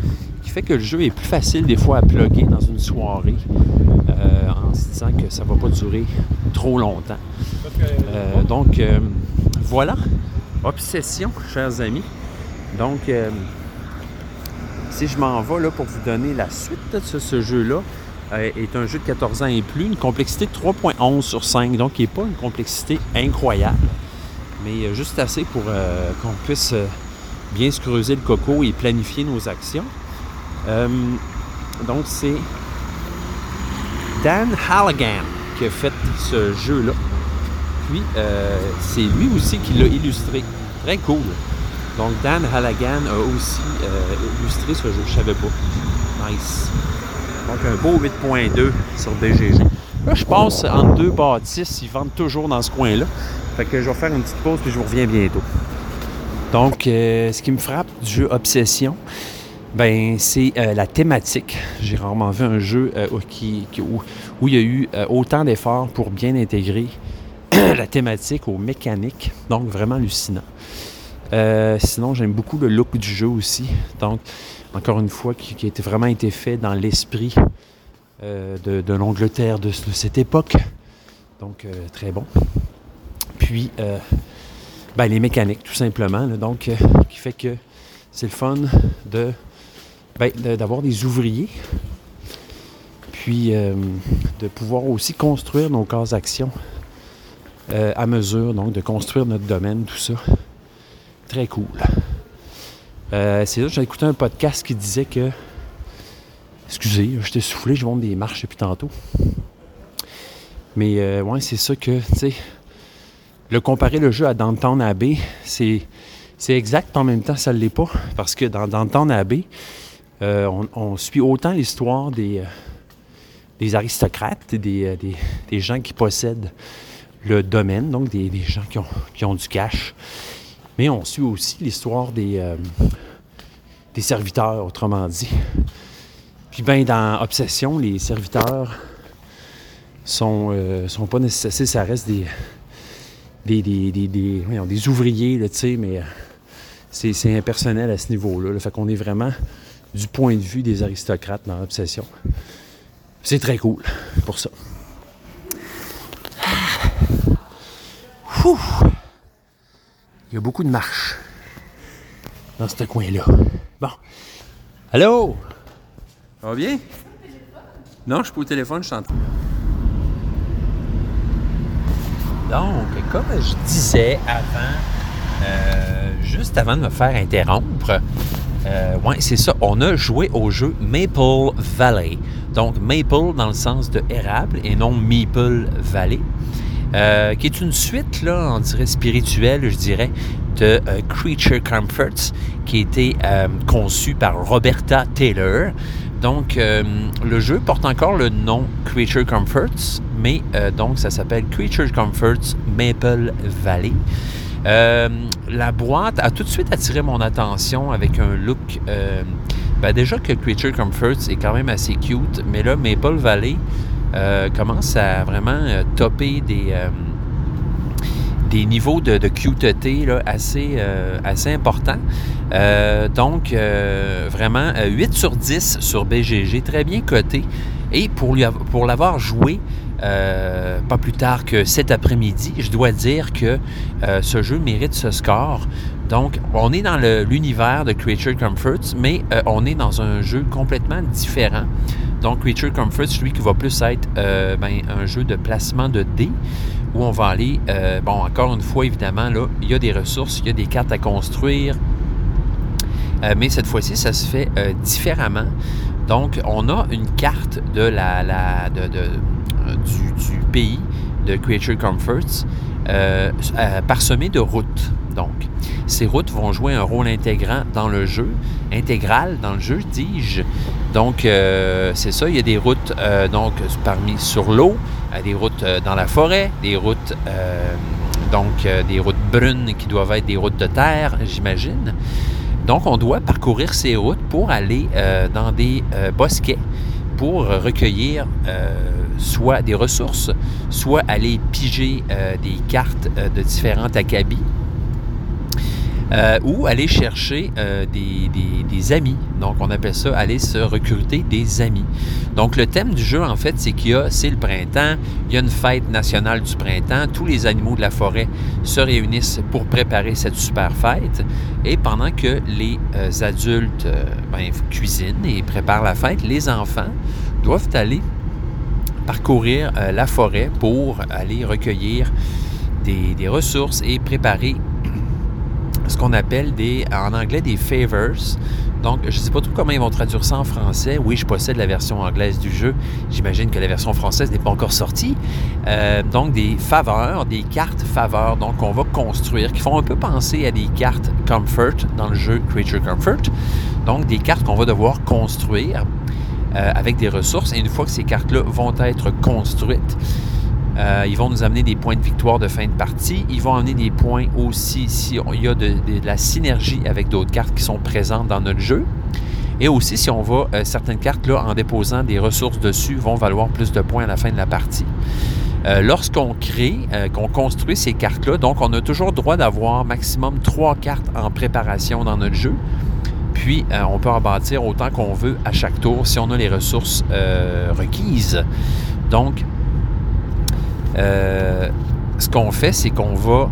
Speaker 3: qui fait que le jeu est plus facile des fois à plugger dans une soirée euh, en se disant que ça ne va pas durer trop longtemps. Donc, voilà. Obsession, chers amis. Donc, si je m'en vais là, pour vous donner la suite de ce, jeu-là, est un jeu de 14 ans et plus, une complexité de 3.11 sur 5, donc qui n'est pas une complexité incroyable, mais euh, juste assez pour euh, qu'on puisse euh, bien se creuser le coco et planifier nos actions. Euh, donc, c'est Dan Halligan qui a fait ce jeu-là. Puis, euh, c'est lui aussi qui l'a illustré. Très cool. Donc, Dan Halligan a aussi euh, illustré ce jeu. Je savais pas. Nice. Donc, un beau 8.2 sur BGG. Là, je passe entre deux bâtisses. Ils vendent toujours dans ce coin-là. Fait que je vais faire une petite pause puis je vous reviens bientôt. Donc, euh, ce qui me frappe du jeu Obsession, ben c'est euh, la thématique. J'ai rarement vu un jeu euh, où, qui- qui- où- où il y a eu autant d'efforts pour bien intégrer la thématique aux mécaniques. Donc, vraiment hallucinant. Sinon, j'aime beaucoup le look du jeu aussi. Donc, encore une fois, qui, a vraiment été fait dans l'esprit euh, de, l'Angleterre de, cette époque. Donc, euh, très bon. Puis, euh, ben, les mécaniques, tout simplement. donc, qui fait que c'est le fun ben, d'avoir des ouvriers. Puis, de pouvoir aussi construire nos cases d'actions euh, à mesure, donc de construire notre domaine, tout ça. Très cool. Euh, c'est là que j'ai écouté un podcast qui disait que. Excusez, j'étais soufflé, je monte des marches depuis tantôt. Mais euh, ouais, c'est ça que, tu sais, le comparer le jeu à Downtown Abbey, c'est, c'est exact, en même temps, ça ne l'est pas. Parce que dans Downtown Abbey, euh, on, suit autant l'histoire des, des aristocrates, des, des, gens qui possèdent le domaine, donc des, gens qui ont du cash. Mais on suit aussi l'histoire des, euh, des serviteurs, autrement dit. Puis ben dans Obsession, les serviteurs sont, euh, sont pas nécessaires, ça reste des, des, des, des, voyons, des ouvriers, tu sais, mais euh, c'est, impersonnel à ce niveau-là. là. Fait qu'on est vraiment du point de vue des aristocrates dans Obsession. C'est très cool pour ça. Il y a beaucoup de marches dans ce coin-là. Bon. Allô? Ça va bien? Non, je suis pas au téléphone, je suis en train. Donc, comme je disais avant, euh, juste avant de me faire interrompre, euh, ouais, c'est ça, on a joué au jeu Maple Valley. Donc, Maple dans le sens de érable et non Meeple Valley. Euh, qui est une suite, on dirait spirituelle, je dirais, de euh, Creature Comforts, qui a été euh, conçu par Roberta Taylor. Donc, euh, le jeu porte encore le nom Creature Comforts, mais donc ça s'appelle Creature Comforts Maple Valley. La boîte a tout de suite attiré mon attention avec un look. Ben déjà que Creature Comforts est quand même assez cute, mais là, Maple Valley euh, commence à vraiment topper des, des niveaux de, de assez, importants. donc, vraiment, 8 sur 10 sur BGG, très bien coté. Et pour, pour l'avoir joué, euh, pas plus tard que cet après-midi, je dois dire que euh, ce jeu mérite ce score. Donc, on est dans l'univers de Creature Comforts, mais euh, on est dans un jeu complètement différent. Donc, Creature Comforts, lui qui va plus être ben, un jeu de placement de dés, où on va aller, bon, encore une fois, évidemment, là, il y a des ressources, il y a des cartes à construire, mais cette fois-ci, ça se fait différemment. Donc, on a une carte de la, euh, du, pays de Creature Comforts euh, euh, parsemé de routes. Donc, ces routes vont jouer un rôle intégrant dans le jeu, intégral dans le jeu, dis-je. Donc, c'est ça, il y a des routes donc parmi sur l'eau, des routes dans la forêt, des routes donc des routes brunes qui doivent être des routes de terre, j'imagine. Donc, on doit parcourir ces routes pour aller dans des bosquets pour recueillir soit des ressources, soit aller piger euh, des cartes euh, de différents acabis, euh, ou aller chercher des, amis. Donc, on appelle ça aller se recruter des amis. Donc, le thème du jeu, en fait, c'est qu'il y a, c'est le printemps, il y a une fête nationale du printemps, tous les animaux de la forêt se réunissent pour préparer cette super fête, et pendant que les adultes ben, cuisinent et préparent la fête, les enfants doivent aller parcourir euh, la forêt pour aller recueillir des, ressources et préparer ce qu'on appelle des, en anglais des favors. Donc, je ne sais pas trop comment ils vont traduire ça en français. Oui, je possède la version anglaise du jeu. J'imagine que la version française n'est pas encore sortie. Euh, donc, des faveurs, des cartes faveurs, donc on va construire, qui font un peu penser à des cartes Comfort dans le jeu Creature Comfort. Donc, des cartes qu'on va devoir construire euh, avec des ressources. Et une fois que ces cartes-là vont être construites, euh, ils vont nous amener des points de victoire de fin de partie. Ils vont amener des points aussi si il y a de, la synergie avec d'autres cartes qui sont présentes dans notre jeu. Et aussi, si on va, euh, certaines cartes, là, en déposant des ressources dessus, vont valoir plus de points à la fin de la partie. Lorsqu'on crée, qu'on construit ces cartes-là, donc on a toujours droit d'avoir maximum trois cartes en préparation dans notre jeu. Puis, euh, on peut en bâtir autant qu'on veut à chaque tour si on a les ressources euh, requises. Donc, euh, ce qu'on fait, c'est qu'on va,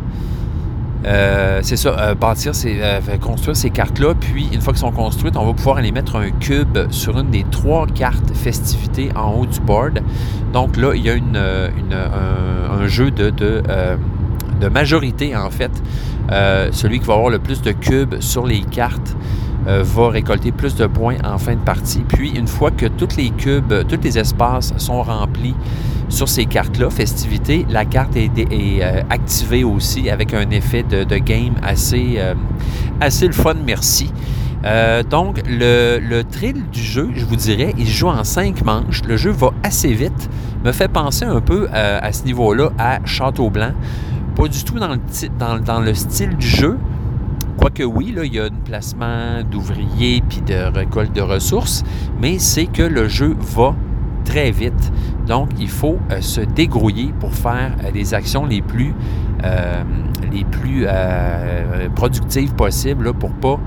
Speaker 3: c'est ça, bâtir ces, construire ces cartes-là. Puis, une fois qu'elles sont construites, on va pouvoir aller mettre un cube sur une des trois cartes festivités en haut du board. Donc là, il y a un, jeu de, majorité, en fait. celui qui va avoir le plus de cubes sur les cartes euh, va récolter plus de points en fin de partie. Puis, une fois que tous les cubes, tous les espaces sont remplis sur ces cartes-là, festivités, la carte est, euh, activée aussi avec un effet de, game assez, euh, le fun, merci. donc, le, le thrill du jeu, je vous dirais, il joue en cinq manches. Le jeu va assez vite. Me fait penser un peu à ce niveau-là à Château Blanc. Pas du tout dans le style du jeu, Quoique oui, là, il y a un placement d'ouvriers puis de récolte de ressources, mais c'est que le jeu va très vite. Donc, il faut euh, se dégrouiller pour faire euh, les actions les plus, euh, les plus productives possibles pour ne pas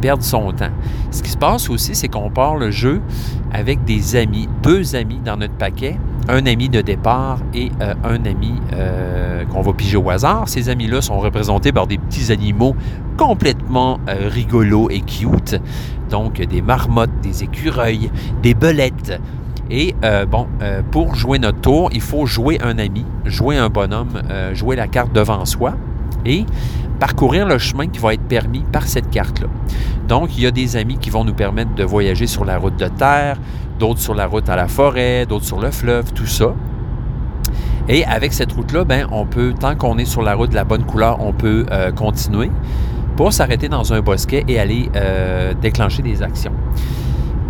Speaker 3: perdre son temps. Ce qui se passe aussi, c'est qu'on part le jeu avec des amis, deux amis dans notre paquet, un ami de départ et un ami qu'on va piger au hasard. Ces amis-là sont représentés par des petits animaux complètement euh, rigolo et cute. Donc des marmottes, des écureuils, des belettes. Et euh, bon, euh, pour jouer notre tour, il faut jouer un ami, jouer un bonhomme, jouer la carte devant soi et parcourir le chemin qui va être permis par cette carte-là. Donc, il y a des amis qui vont nous permettre de voyager sur la route de terre, d'autres sur la route à la forêt, d'autres sur le fleuve, tout ça. Et avec cette route-là, ben, on peut, tant qu'on est sur la route de la bonne couleur, on peut continuer s'arrêter dans un bosquet et aller euh, déclencher des actions.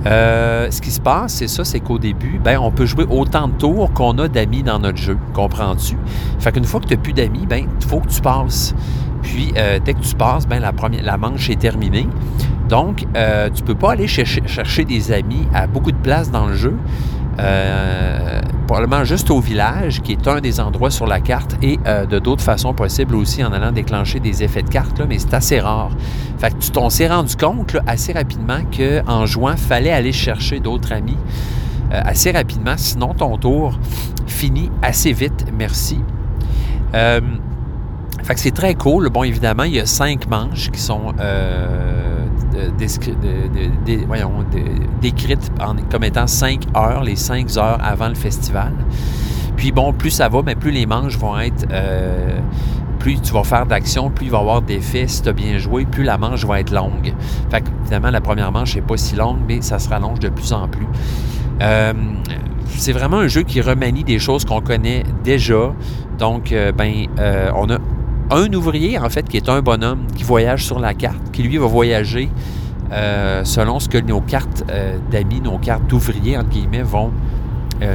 Speaker 3: Euh, ce qui se passe, c'est ça, c'est qu'au début, ben, on peut jouer autant de tours qu'on a d'amis dans notre jeu. Comprends-tu? Fait qu'une fois que tu n'as plus d'amis, ben, il faut que tu passes. Puis, dès que tu passes, ben, la, première, la manche est terminée. Donc, tu ne peux pas aller chercher, chercher, des amis à beaucoup de places dans le jeu. Probablement juste au village, qui est un des endroits sur la carte, et de d'autres façons possibles aussi en allant déclencher des effets de carte, là, mais c'est assez rare. Fait que tu t'en s'est rendu compte assez rapidement qu'en jouant, fallait aller chercher d'autres amis. Euh, assez rapidement, sinon ton tour finit assez vite. Merci. Euh, fait que c'est très cool. Bon, évidemment, il y a cinq manches qui sont euh, décrites comme étant cinq heures, les cinq heures avant le festival. Puis bon, plus ça va, mais plus les manches vont être plus tu vas faire d'action, plus il va y avoir d'effets. Si tu as bien joué, plus la manche va être longue. Fait que, évidemment, la première manche n'est pas si longue, mais ça se rallonge de plus en plus. Euh, c'est vraiment un jeu qui remanie des choses qu'on connaît déjà. Donc, euh, ben, euh, on a un ouvrier, en fait, qui est un bonhomme qui voyage sur la carte, qui lui va voyager selon ce que nos cartes d'amis, nos cartes d'ouvriers, entre guillemets, vont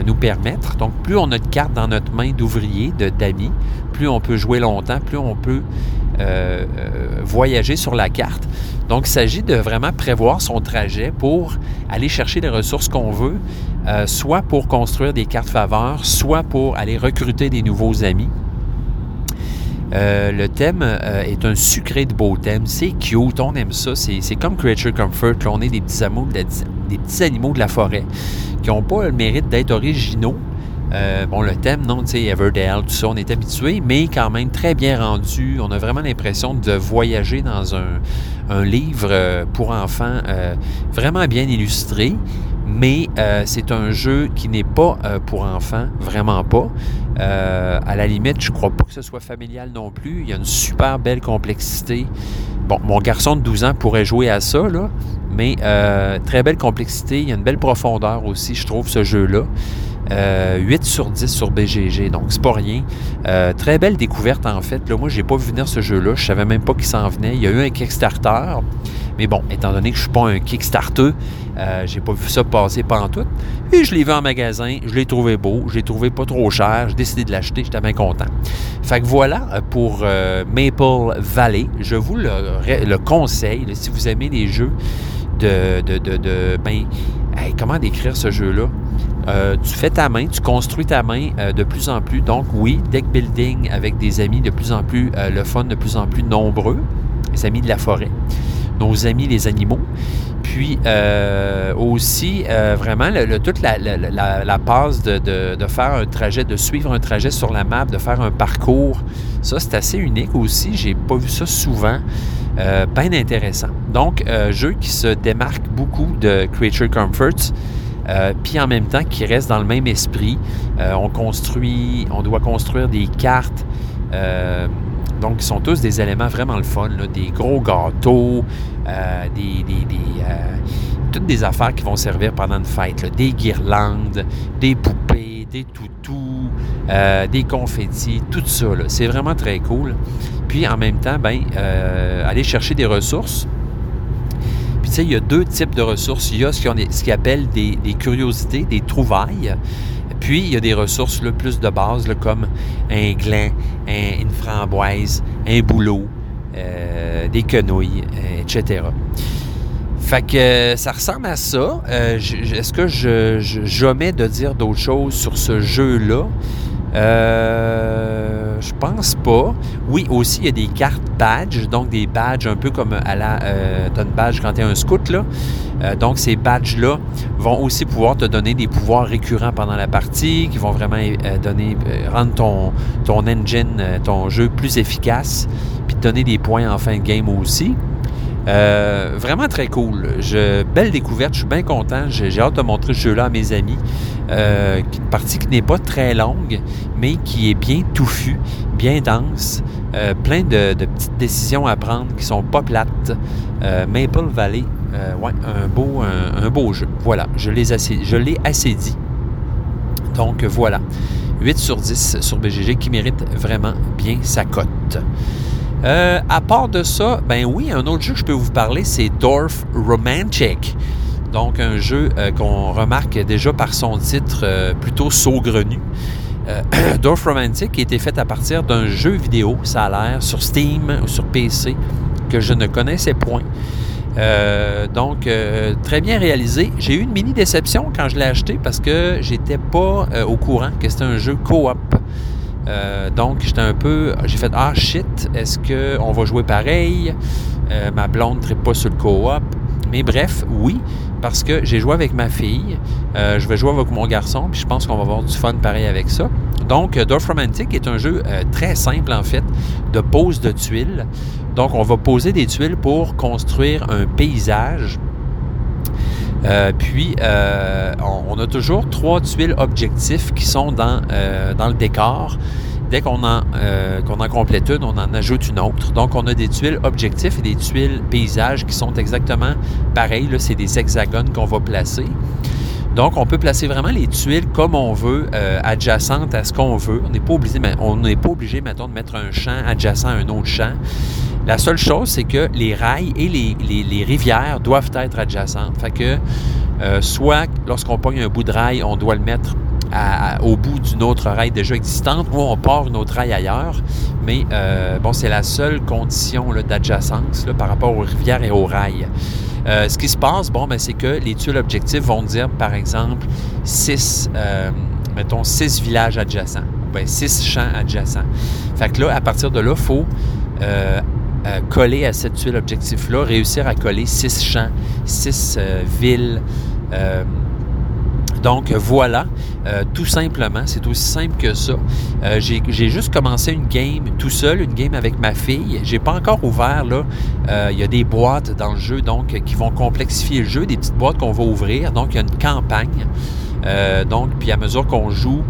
Speaker 3: nous permettre. Donc, plus on a de cartes dans notre main d'ouvrier, d'amis, plus on peut jouer longtemps, plus on peut voyager sur la carte. Donc, il s'agit de vraiment prévoir son trajet pour aller chercher les ressources qu'on veut, euh, soit pour construire des cartes faveurs, soit pour aller recruter des nouveaux amis. Euh, le thème euh, est un sucré de beau thème. C'est cute, on aime ça. C'est comme Creature Comfort. on est des petits, des petits animaux de la forêt qui n'ont pas le mérite d'être originaux, euh, bon, le thème, non, tu sais, Everdale, tout ça, on est habitué, mais quand même très bien rendu. On a vraiment l'impression de voyager dans un, livre pour enfants vraiment bien illustré. Mais c'est un jeu qui n'est pas pour enfants, vraiment pas. À la limite, je crois pas que ce soit familial non plus. Il y a une super belle complexité. Bon, mon garçon de 12 ans pourrait jouer à ça, là, mais très belle complexité. Il y a une belle profondeur aussi, je trouve, ce jeu-là. 8 euh, sur 10 sur BGG, donc c'est pas rien. Euh, très belle découverte en fait. Là, moi, j'ai pas vu venir ce jeu-là. Je savais même pas qu'il s'en venait. Il y a eu un Kickstarter. Mais bon, étant donné que je suis pas un Kickstarter, euh, j'ai pas vu ça passer pendant tout. Et je l'ai vu en magasin, je l'ai trouvé beau, je l'ai trouvé pas trop cher, j'ai décidé de l'acheter, j'étais bien content. Fait que voilà pour Maple Valley. Je vous le, le conseille, si vous aimez les jeux de, ben, comment décrire ce jeu-là? Euh, tu fais ta main, tu construis ta main euh, de plus en plus. Donc oui, deck building avec des amis de plus en plus, euh, le fun de plus en plus nombreux, les amis de la forêt, nos amis les animaux. Puis aussi, vraiment, toute la, la, passe de, de, faire un trajet, de suivre un trajet sur la map, de faire un parcours, ça c'est assez unique aussi. J'ai pas vu ça souvent. bien intéressant. Donc, jeu qui se démarque beaucoup de Creature Comforts. Euh, puis en même temps qui reste dans le même esprit. Euh, on construit, on doit construire des cartes. Euh, donc, ils sont tous des éléments vraiment le fun, des gros gâteaux, des, toutes des affaires qui vont servir pendant une fête, des guirlandes, des poupées, des toutous, des confettis, tout ça. C'est vraiment très cool. Puis en même temps, ben, aller chercher des ressources tu sais, il y a deux types de ressources. Il y a ce qu'on appelle des, curiosités, des trouvailles. Puis, il y a des ressources plus de base, comme un gland, une framboise, un boulot, euh, des quenouilles, euh, etc. Fait que euh, ça ressemble à ça. Est-ce que je, j'omets de dire d'autres choses sur ce jeu-là? Euh, je pense pas. Oui, aussi, il y a des cartes badges, donc des badges un peu comme à la. Euh, badge quand tu es un scout, là. Euh, donc, ces badges-là vont aussi pouvoir te donner des pouvoirs récurrents pendant la partie, qui vont vraiment euh, donner, rendre ton, ton engine, ton jeu plus efficace, puis te donner des points en fin de game aussi. vraiment très cool. Belle découverte, je suis bien content. J'ai hâte de montrer ce jeu-là à mes amis. Euh, une partie qui n'est pas très longue, mais qui est bien touffue, bien dense, euh, plein de, petites décisions à prendre qui sont pas plates. Euh, Maple Valley, ouais, un beau, un, beau jeu. Voilà, je l'ai assez, je l'ai assez dit. Donc voilà, 8 sur 10 sur BGG qui mérite vraiment bien sa cote. à part de ça, ben oui, un autre jeu que je peux vous parler, c'est Dorf Romantic. Donc, un jeu euh, qu'on remarque déjà par son titre euh, plutôt saugrenu. Dorf Romantic qui a été fait à partir d'un jeu vidéo, ça a l'air, sur Steam ou sur PC, que je ne connaissais point. Euh, donc, euh, très bien réalisé. J'ai eu une mini déception quand je l'ai acheté parce que j'étais pas euh, au courant que c'était un jeu coop. donc, j'étais un peu. J'ai fait Ah shit, est-ce qu'on va jouer pareil? Ma blonde ne pas sur le coop. Mais bref, oui, parce que j'ai joué avec ma fille, je vais jouer avec mon garçon, puis je pense qu'on va avoir du fun pareil avec ça. Donc, Dorf Romantic est un jeu très simple en fait, de pose de tuiles. Donc, on va poser des tuiles pour construire un paysage. Euh, puis, euh, on, a toujours trois tuiles objectifs qui sont euh, dans le décor. Dès qu'on en, qu'on en complète une, on en ajoute une autre. Donc, on a des tuiles objectifs et des tuiles paysages qui sont exactement pareilles. C'est des hexagones qu'on va placer. Donc, on peut placer vraiment les tuiles comme on veut, adjacentes à ce qu'on veut. On n'est pas obligé, on mettons, de mettre un champ adjacent à un autre champ. La seule chose, c'est que les rails et les, rivières doivent être adjacentes. Fait que euh, soit lorsqu'on pogne un bout de rail, on doit le mettre au bout d'une autre rail déjà existante ou on part une autre rail ailleurs. Mais euh, bon, c'est la seule condition d'adjacence par rapport aux rivières et aux rails. Euh, ce qui se passe, bon, ben, c'est que les tuiles objectifs vont dire, par exemple, six, mettons, six villages adjacents, ou six champs adjacents. Fait que là, à partir de là, il faut coller à cette tuile objectif-là, réussir à coller six champs, six euh, villes. Euh, donc voilà, euh, tout simplement, c'est aussi simple que ça. j'ai juste commencé une game tout seul, une game avec ma fille. J'ai pas encore ouvert là. Il y a des boîtes dans le jeu donc qui vont complexifier le jeu, des petites boîtes qu'on va ouvrir. Donc il y a une campagne. donc puis à mesure qu'on joue,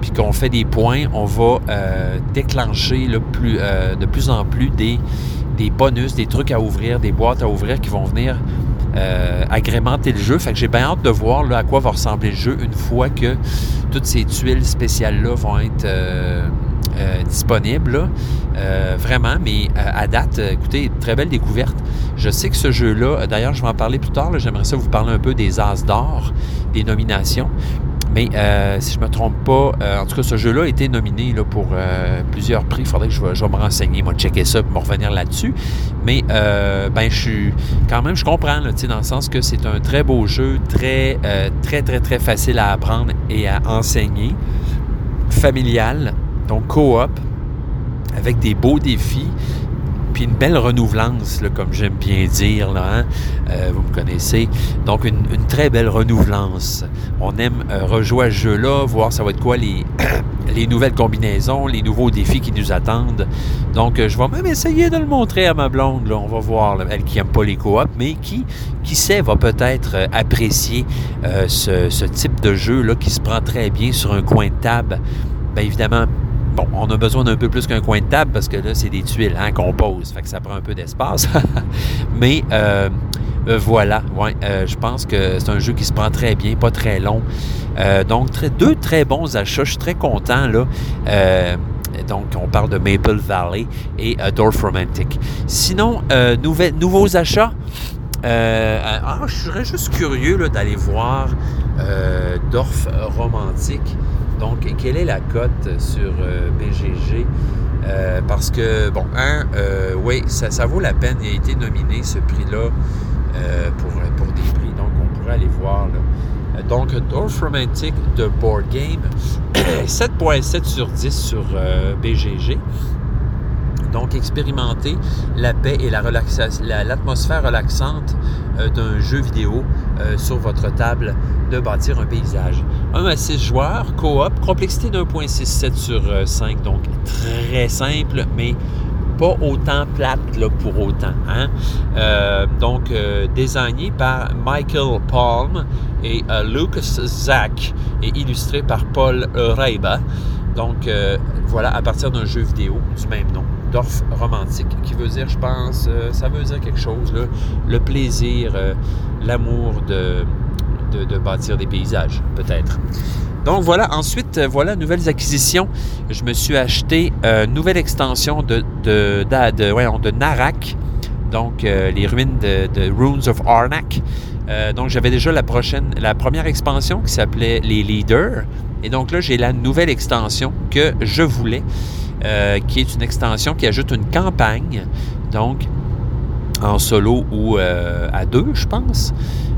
Speaker 3: puis qu'on fait des points, on va déclencher de plus en plus des, des bonus, des trucs à ouvrir, des boîtes à ouvrir qui vont venir euh, agrémenter le jeu. Fait que j'ai bien hâte de voir là, à quoi va ressembler le jeu une fois que toutes ces tuiles spéciales-là vont être euh, euh, disponibles. vraiment, mais à date, écoutez, très belle découverte. Je sais que ce jeu-là, d'ailleurs, je vais en parler plus tard, j'aimerais ça vous parler un peu des As d'or, des nominations. Mais euh, si je ne me trompe pas, euh, en tout cas, ce jeu-là a été nominé là, pour euh, plusieurs prix. Il faudrait que je, je vais me renseigner, moi, checker ça, pour me revenir là-dessus. Mais ben, je suis quand même, je comprends, là, dans le sens que c'est un très beau jeu, très, très, très, très facile à apprendre et à enseigner, familial, donc coop, avec des beaux défis puis une belle renouvelance, comme j'aime bien dire, hein. euh, vous me connaissez. Donc, une, très belle renouvelance. On aime euh, rejouer ce jeu-là, voir ça va être quoi les, les nouvelles combinaisons, les nouveaux défis qui nous attendent. Donc, euh, je vais même essayer de le montrer à ma blonde. On va voir, elle qui n'aime pas les coops, mais qui, qui sait, va peut-être apprécier ce, ce, type de jeu-là qui se prend très bien sur un coin de table. Bien évidemment, Bon, on a besoin d'un peu plus qu'un coin de table parce que là, c'est des tuiles hein, qu'on pose, fait que ça prend un peu d'espace. Mais euh, euh, voilà, euh, je pense que c'est un jeu qui se prend très bien, pas très long. donc, deux très bons achats. Je suis très content donc, on parle de Maple Valley et Dorf Romantic. Sinon, nouveaux achats. ah, je serais juste curieux d'aller voir Dorf Romantic donc, quelle est la cote sur euh, BGG? Euh, parce que, bon, un, euh, oui, ça, vaut la peine. Il a été nominé, ce prix-là, pour, pour des prix. Donc, on pourrait aller voir. Donc, Dorf Romantic de Board Game, 7.7 sur 10 sur BGG. Donc, expérimenter la paix et l'atmosphère la, relaxante d'un jeu vidéo sur votre table de bâtir un paysage. 1 à 6 joueurs, coop, complexité d'1.67 sur 5, euh, donc très simple, mais pas autant plate là, pour autant. Hein? Euh, donc, euh, désigné par Michael Palm et Lucas Zach et illustré par Paul Reiba. Donc, voilà, à partir d'un jeu vidéo du même nom, Dorf Romantique, qui veut dire, je pense, ça veut dire quelque chose, le plaisir, l'amour de, de, bâtir des paysages, peut-être. Donc voilà, ensuite, euh, voilà, nouvelles acquisitions. Je me suis acheté une nouvelle extension de, de, de, de Narak. donc les ruines de, de, Runes of Arnak. donc j'avais déjà la prochaine, la première expansion qui s'appelait les Leaders. Et donc là, j'ai la nouvelle extension que je voulais, qui est une extension qui ajoute une campagne. Donc, en solo ou à deux, je pense.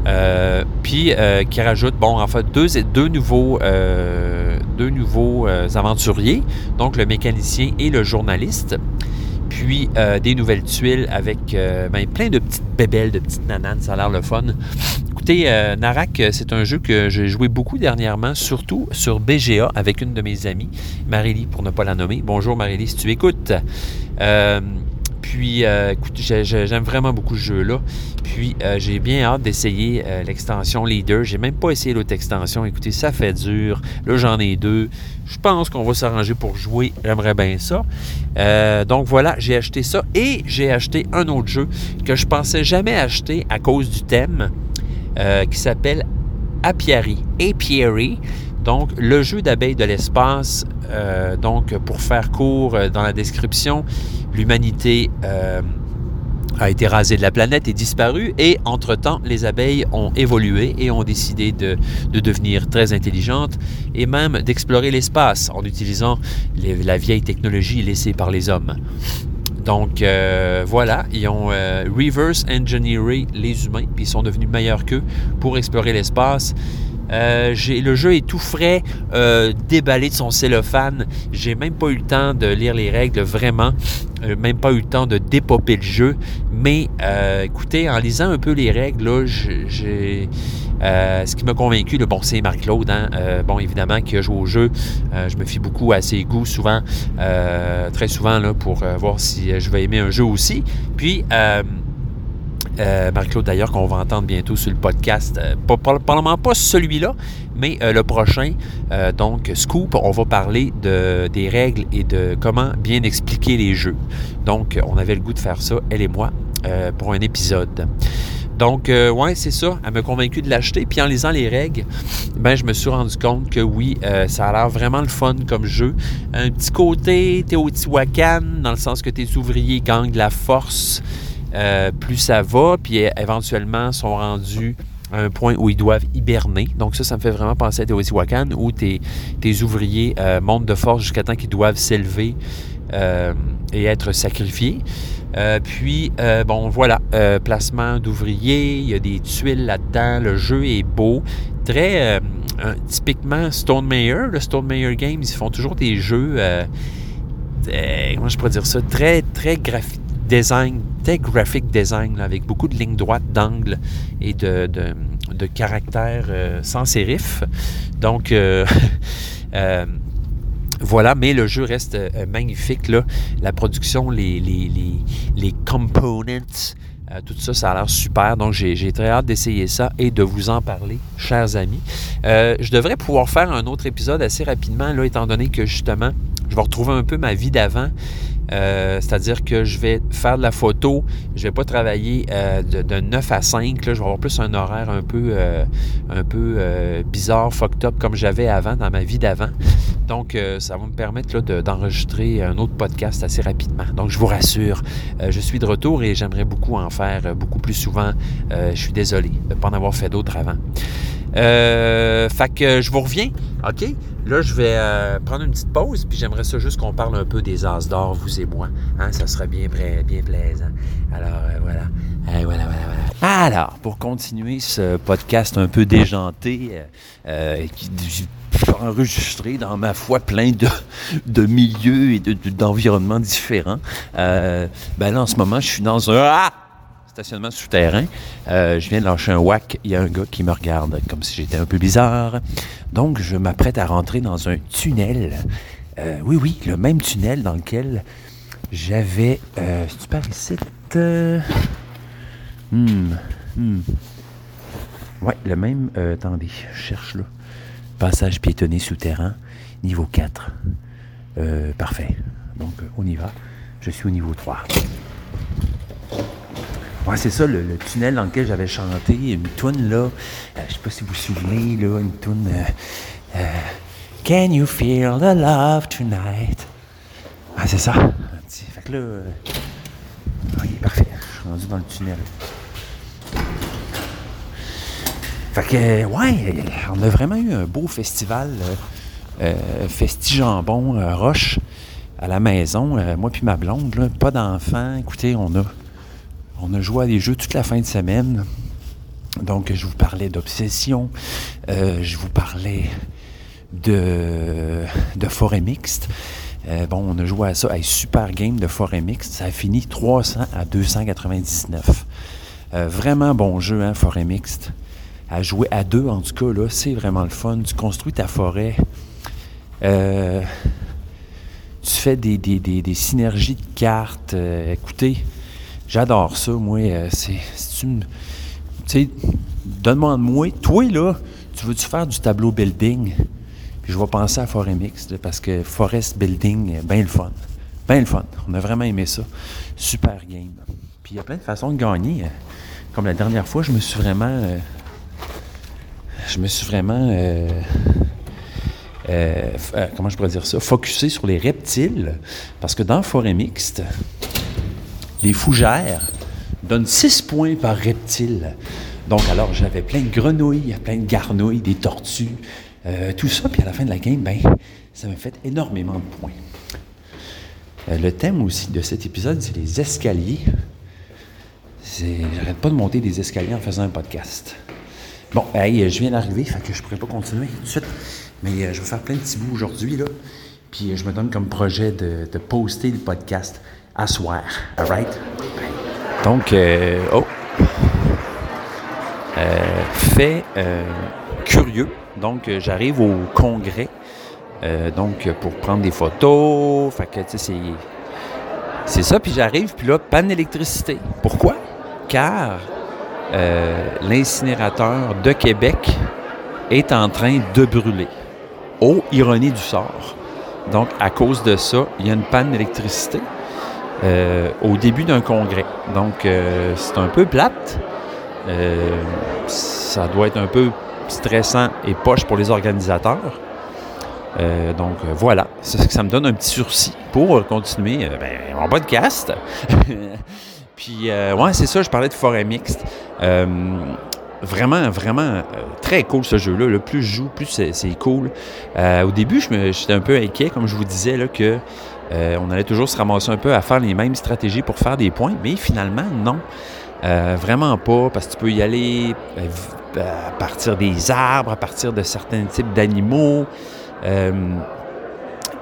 Speaker 3: Euh, puis euh, qui rajoute, bon, en fait, deux, nouveaux, euh, deux nouveaux aventuriers, donc le mécanicien et le journaliste. Puis des nouvelles tuiles avec ben, plein de petites bébelles, de petites nananes, ça a l'air le fun. Écoutez, Narak, c'est un jeu que j'ai joué beaucoup dernièrement, surtout sur BGA avec une de mes amies, Marélie, pour ne pas la nommer. Bonjour Marélie, si tu écoutes. Puis, euh, écoute, j'aime vraiment beaucoup ce jeu-là. Puis, euh, j'ai bien hâte d'essayer euh, l'extension Leader. J'ai même pas essayé l'autre extension. Écoutez, ça fait dur. Là, j'en ai deux. Je pense qu'on va s'arranger pour jouer. J'aimerais bien ça. donc, voilà, j'ai acheté ça. Et j'ai acheté un autre jeu que je pensais jamais acheter à cause du thème qui s'appelle Apiary. Apiary. Donc, le jeu d'abeilles de l'espace, donc pour faire court dans la description, l'humanité euh, a été rasée de la planète et disparue, et entre-temps, les abeilles ont évolué et ont décidé de, devenir très intelligentes et même d'explorer l'espace en utilisant la vieille technologie laissée par les hommes. Donc euh, voilà, ils ont euh, reverse engineering les humains, puis ils sont devenus meilleurs qu'eux pour explorer l'espace. Euh, le jeu est tout frais, euh, déballé de son cellophane. J'ai même pas eu le temps de lire les règles vraiment, euh, même pas eu le temps de dépoper le jeu. Mais écoutez, en lisant un peu les règles, j'ai ce qui m'a convaincu, le bon, c'est Marc-Claude. Hein. bon, évidemment, qui a joué au jeu. je me fie beaucoup à ses goûts, souvent, très souvent, là, pour voir si je vais aimer un jeu aussi. Puis, euh, Marc-Claude, d'ailleurs, qu'on va entendre bientôt sur le podcast. Euh, probablement pas celui-là, mais euh, le prochain. donc, Scoop, on va parler de, des règles et de comment bien expliquer les jeux. Donc, on avait le goût de faire ça, elle et moi, pour un épisode. Donc, ouais, c'est ça. Elle m'a convaincu de l'acheter. Puis en lisant les règles, ben, je me suis rendu compte que oui, ça a l'air vraiment le fun comme jeu. Un petit côté Teotihuacan, dans le sens que tes ouvriers gagnent de la force. Euh, plus ça va, puis éventuellement sont rendus à un point où ils doivent hiberner. Donc ça, ça me fait vraiment penser à Teotihuacan, où tes, ouvriers euh, montent de force jusqu'à temps qu'ils doivent s'élever euh, et être sacrifiés. puis, bon, voilà, placement d'ouvriers, il y a des tuiles là-dedans, le jeu est beau, très typiquement Stone Mayer, le Stone Mayer Games, ils font toujours des jeux, comment je pourrais dire ça, très, très graphiques design, très graphic design, avec beaucoup de lignes droites, d'angles et de, de, caractères euh, sans sérif. Donc, euh, euh, voilà, mais le jeu reste magnifique. Là. La production, les, les, les, les components, tout ça, ça a l'air super. Donc, j'ai très hâte d'essayer ça et de vous en parler, chers amis. je devrais pouvoir faire un autre épisode assez rapidement, là, étant donné que justement, je vais retrouver un peu ma vie d'avant euh, c'est-à-dire que je vais faire de la photo, je vais pas travailler euh, de, 9 à 5, je vais avoir plus un horaire un peu, euh, un peu bizarre, fucked up comme j'avais avant, dans ma vie d'avant. Donc, ça va me permettre d'enregistrer un autre podcast assez rapidement. Donc, je vous rassure, je suis de retour et j'aimerais beaucoup en faire beaucoup plus souvent. je suis désolé de pas en avoir fait d'autres avant. Euh, fait que je vous reviens. OK? Là, je vais euh, prendre une petite pause, puis j'aimerais ça juste qu'on parle un peu des As d'or, vous et moi. Hein? Ça serait bien, bien plaisant. Alors, euh, voilà. voilà, voilà, voilà. Alors, pour continuer ce podcast un peu déjanté, qui enregistré dans ma foi plein de, de milieux et d'environnements différents. ben là, en ce moment, je suis dans un... Ah! Stationnement souterrain. Euh, je viens de lâcher un whack. Il y a un gars qui me regarde comme si j'étais un peu bizarre. Donc, je m'apprête à rentrer dans un tunnel. Euh, oui, oui, le même tunnel dans lequel j'avais. Euh, tu ici? Hmm, hmm. Ouais, le même. attendez, je cherche là. Passage piétonné souterrain, niveau 4. parfait. Donc, on y va. Je suis au niveau 3. Ouais, c'est ça, le, tunnel dans lequel j'avais chanté une toune, là. je euh, je sais pas si vous vous souvenez, là, une toune. Euh, euh, Can you feel the love tonight? Ah, c'est ça. Fait que là. ok, parfait. rendu dans le tunnel. Fait que, ouais, on a vraiment eu un beau festival, euh, euh Festi-Jambon euh, Roche à la maison, euh, moi puis ma blonde, là, pas d'enfants. Écoutez, on a, on a joué à des jeux toute la fin de semaine. Donc, je vous parlais d'obsession, je vous parlais de, forêt mixte. bon, on a joué à ça, à super game de forêt mixte. Ça a fini 300 à 299. vraiment bon jeu, hein, forêt mixte à jouer à deux, en tout cas, là, c'est vraiment le fun. Tu construis ta forêt. Euh, tu fais des, des, synergies de cartes. Euh, écoutez, j'adore ça, moi. Euh, c'est, tu sais, donne-moi de moi. Toi, là, tu veux-tu faire du tableau building? Puis je vais penser à Forêt Mixte, parce que Forest Building, bien le fun. Bien le fun. On a vraiment aimé ça. Super game. Puis il y a plein de façons de gagner. Comme la dernière fois, je me suis vraiment je me suis vraiment, euh, euh, euh, comment je pourrais dire ça, focusé sur les reptiles, parce que dans Forêt mixte, les fougères donnent 6 points par reptile. Donc, alors, j'avais plein de grenouilles, plein de garnouilles, des tortues, tout ça, puis à la fin de la game, ben, ça m'a fait énormément de points. le thème aussi de cet épisode, c'est les escaliers. J'arrête pas de monter des escaliers en faisant un podcast. Bon, hey, je viens d'arriver, fait que je pourrais pas continuer tout de suite. Mais euh, je vais faire plein de petits bouts aujourd'hui. Puis euh, je me donne comme projet de, poster le podcast à soir. All right? Donc, euh, oh. fait curieux. Donc, j'arrive au congrès. donc, pour prendre des photos. Fait que, tu sais, c'est. Ça, puis j'arrive, puis là, panne d'électricité. Pourquoi? Car euh, l'incinérateur de Québec est en train de brûler. Oh, ironie du sort. Donc, à cause de ça, il y a une panne d'électricité euh, au début d'un congrès. Donc, euh, c'est un peu plate. ça doit être un peu stressant et poche pour les organisateurs. donc voilà, ça, me donne un petit sursis pour continuer ben, mon podcast. Puis, euh, ouais, c'est ça, je parlais de forêt mixte. Euh, vraiment, vraiment euh, très cool ce jeu-là. Le plus je joue, plus c'est cool. au début, j'étais un peu inquiet, comme je vous disais, là, que on allait toujours se ramasser un peu à faire les mêmes stratégies pour faire des points, mais finalement, non. vraiment pas, parce que tu peux y aller à partir des arbres, à partir de certains types d'animaux.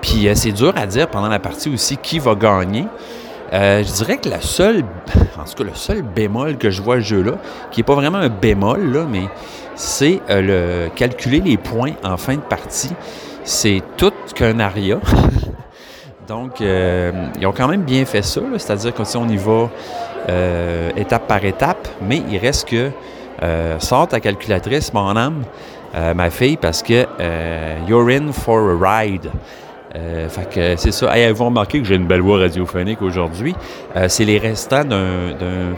Speaker 3: puis c'est dur à dire pendant la partie aussi qui va gagner. Euh, je dirais que la seule, en tout cas, le seul bémol que je vois le jeu-là, qui n'est pas vraiment un bémol, mais c'est euh, le calculer les points en fin de partie. C'est tout qu'un aria. Donc, euh, ils ont quand même bien fait ça, c'est-à-dire que si on y va étape par étape, mais il reste que sort ta calculatrice, mon âme, ma fille, parce que you're in for a ride. Euh, fait que c'est ça. Hey, vous remarquez que j'ai une belle voix radiophonique aujourd'hui? Euh, c'est les restants d'un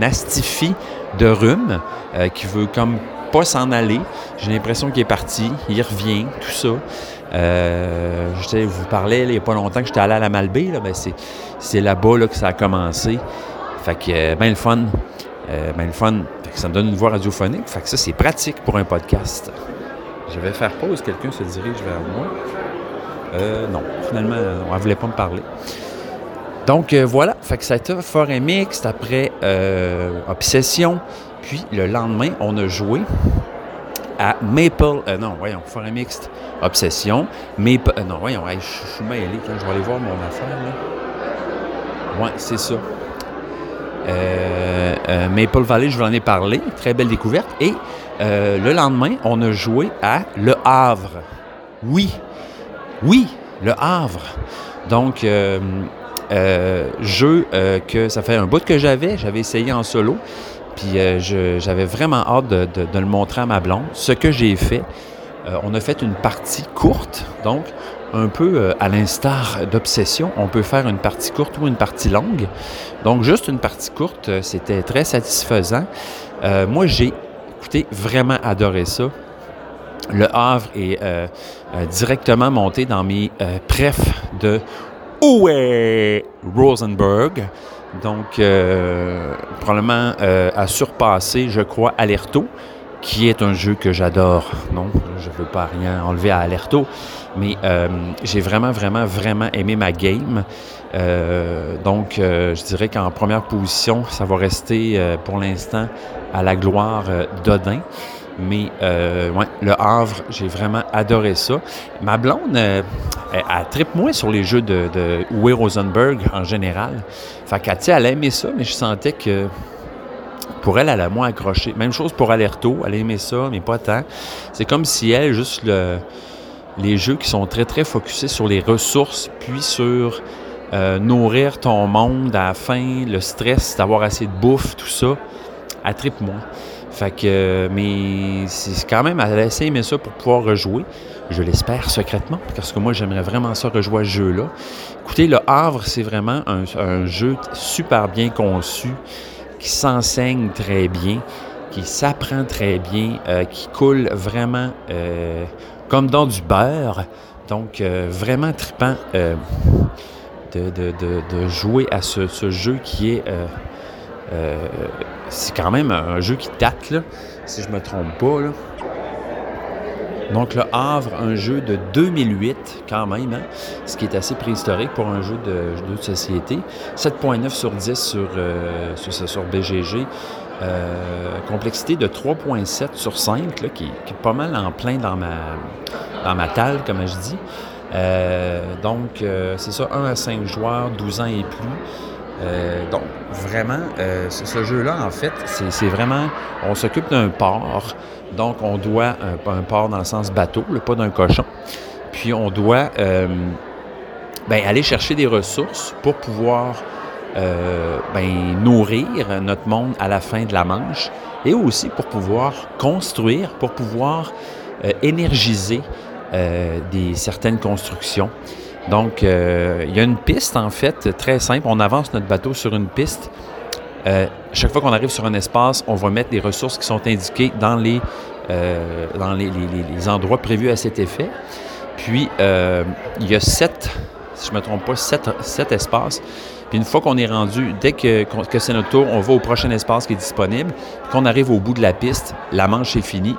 Speaker 3: astifi de rhume euh, qui veut comme pas s'en aller. J'ai l'impression qu'il est parti, il revient, tout ça. Je vous parlais il n'y a pas longtemps que j'étais allé à la Malbaie, là, ben c'est là-bas là, que ça a commencé. Fait que ben le fun. ben le fun. ça me donne une voix radiophonique. Fait que ça, c'est pratique pour un podcast. Je vais faire pause, quelqu'un se dirige vers moi. Euh, non, finalement, on ne voulait pas me parler. Donc euh, voilà, fait que ça a été forêt mixte, après euh, Obsession, puis le lendemain, on a joué à Maple, euh, non, voyons, forêt mixte, Obsession, Maple, non, voyons, je suis mêlé, je vais aller voir mon affaire, là. Ouais, c'est ça. Maple Valley, je vous en ai parlé, très belle découverte, et le lendemain, on a joué à Le Havre. Oui, oui, Le Havre. Donc, euh, euh, jeu euh, que ça fait un bout que j'avais. J'avais essayé en solo. Puis j'avais vraiment hâte de, le montrer à ma blonde. Ce que j'ai fait, on a fait une partie courte. Donc, un peu à l'instar d'Obsession, on peut faire une partie courte ou une partie longue. Donc, juste une partie courte, c'était très satisfaisant. moi, j'ai, écoutez, vraiment adoré ça. Le Havre est euh, euh, directement monté dans mes euh, prefs de Uwe Rosenberg. Donc, euh, probablement euh, à surpasser, je crois, Alerto, qui est un jeu que j'adore. Non, je ne veux pas rien enlever à Alerto, mais euh, j'ai vraiment, vraiment, vraiment aimé ma game. donc, je dirais qu'en première position, ça va rester pour l'instant à la gloire d'Odin. Mais euh, le Havre, j'ai vraiment adoré ça. Ma blonde, euh, elle, tripe moins sur les jeux de, de Rosenberg en général. Fait qu'elle, elle aimait ça, mais je sentais que pour elle, elle a moins accroché. Même chose pour Alerto, elle aimait ça, mais pas tant. C'est comme si elle, juste le, les jeux qui sont très, très focusés sur les ressources, puis sur euh, nourrir ton monde à la fin, le stress d'avoir assez de bouffe, tout ça, elle tripe moins. Fait que, mais c'est quand même, elle a essayé aimé ça pour pouvoir rejouer. Je l'espère secrètement, parce que moi, j'aimerais vraiment ça rejouer à ce jeu-là. Écoutez, Le Havre, c'est vraiment un, jeu super bien conçu, qui s'enseigne très bien, qui s'apprend très bien, euh, qui coule vraiment euh, comme dans du beurre. Donc, euh, vraiment trippant de, de, jouer à ce jeu qui est euh, c'est quand même un jeu qui date, si je me trompe pas. Donc, Le Havre, un jeu de 2008, quand même, hein, ce qui est assez préhistorique pour un jeu de, société. 7,9 sur 10 sur, euh, sur, BGG. Euh, complexité de 3,7 sur 5, là, qui, est pas mal en plein dans ma, dans ma talle, comme je dis. donc, c'est ça, 1 à 5 joueurs, 12 ans et plus. Euh, donc, vraiment, euh, ce jeu-là, en fait, c'est vraiment, on s'occupe d'un port. Donc, on doit, un, port dans le sens bateau, pas d'un cochon. Puis, on doit euh, ben, aller chercher des ressources pour pouvoir ben, nourrir notre monde à la fin de la manche et aussi pour pouvoir construire, pour pouvoir énergiser des certaines constructions. Donc, euh, il y a une piste, en fait, très simple. On avance notre bateau sur une piste. Euh, chaque fois qu'on arrive sur un espace, on va mettre les ressources qui sont indiquées dans les, euh, dans les, endroits prévus à cet effet. Puis, il y a sept, si je ne me trompe pas, sept, espaces. Puis une fois qu'on est rendu, dès que, que c'est notre tour, on va au prochain espace qui est disponible. Quand on arrive au bout de la piste, la manche est finie.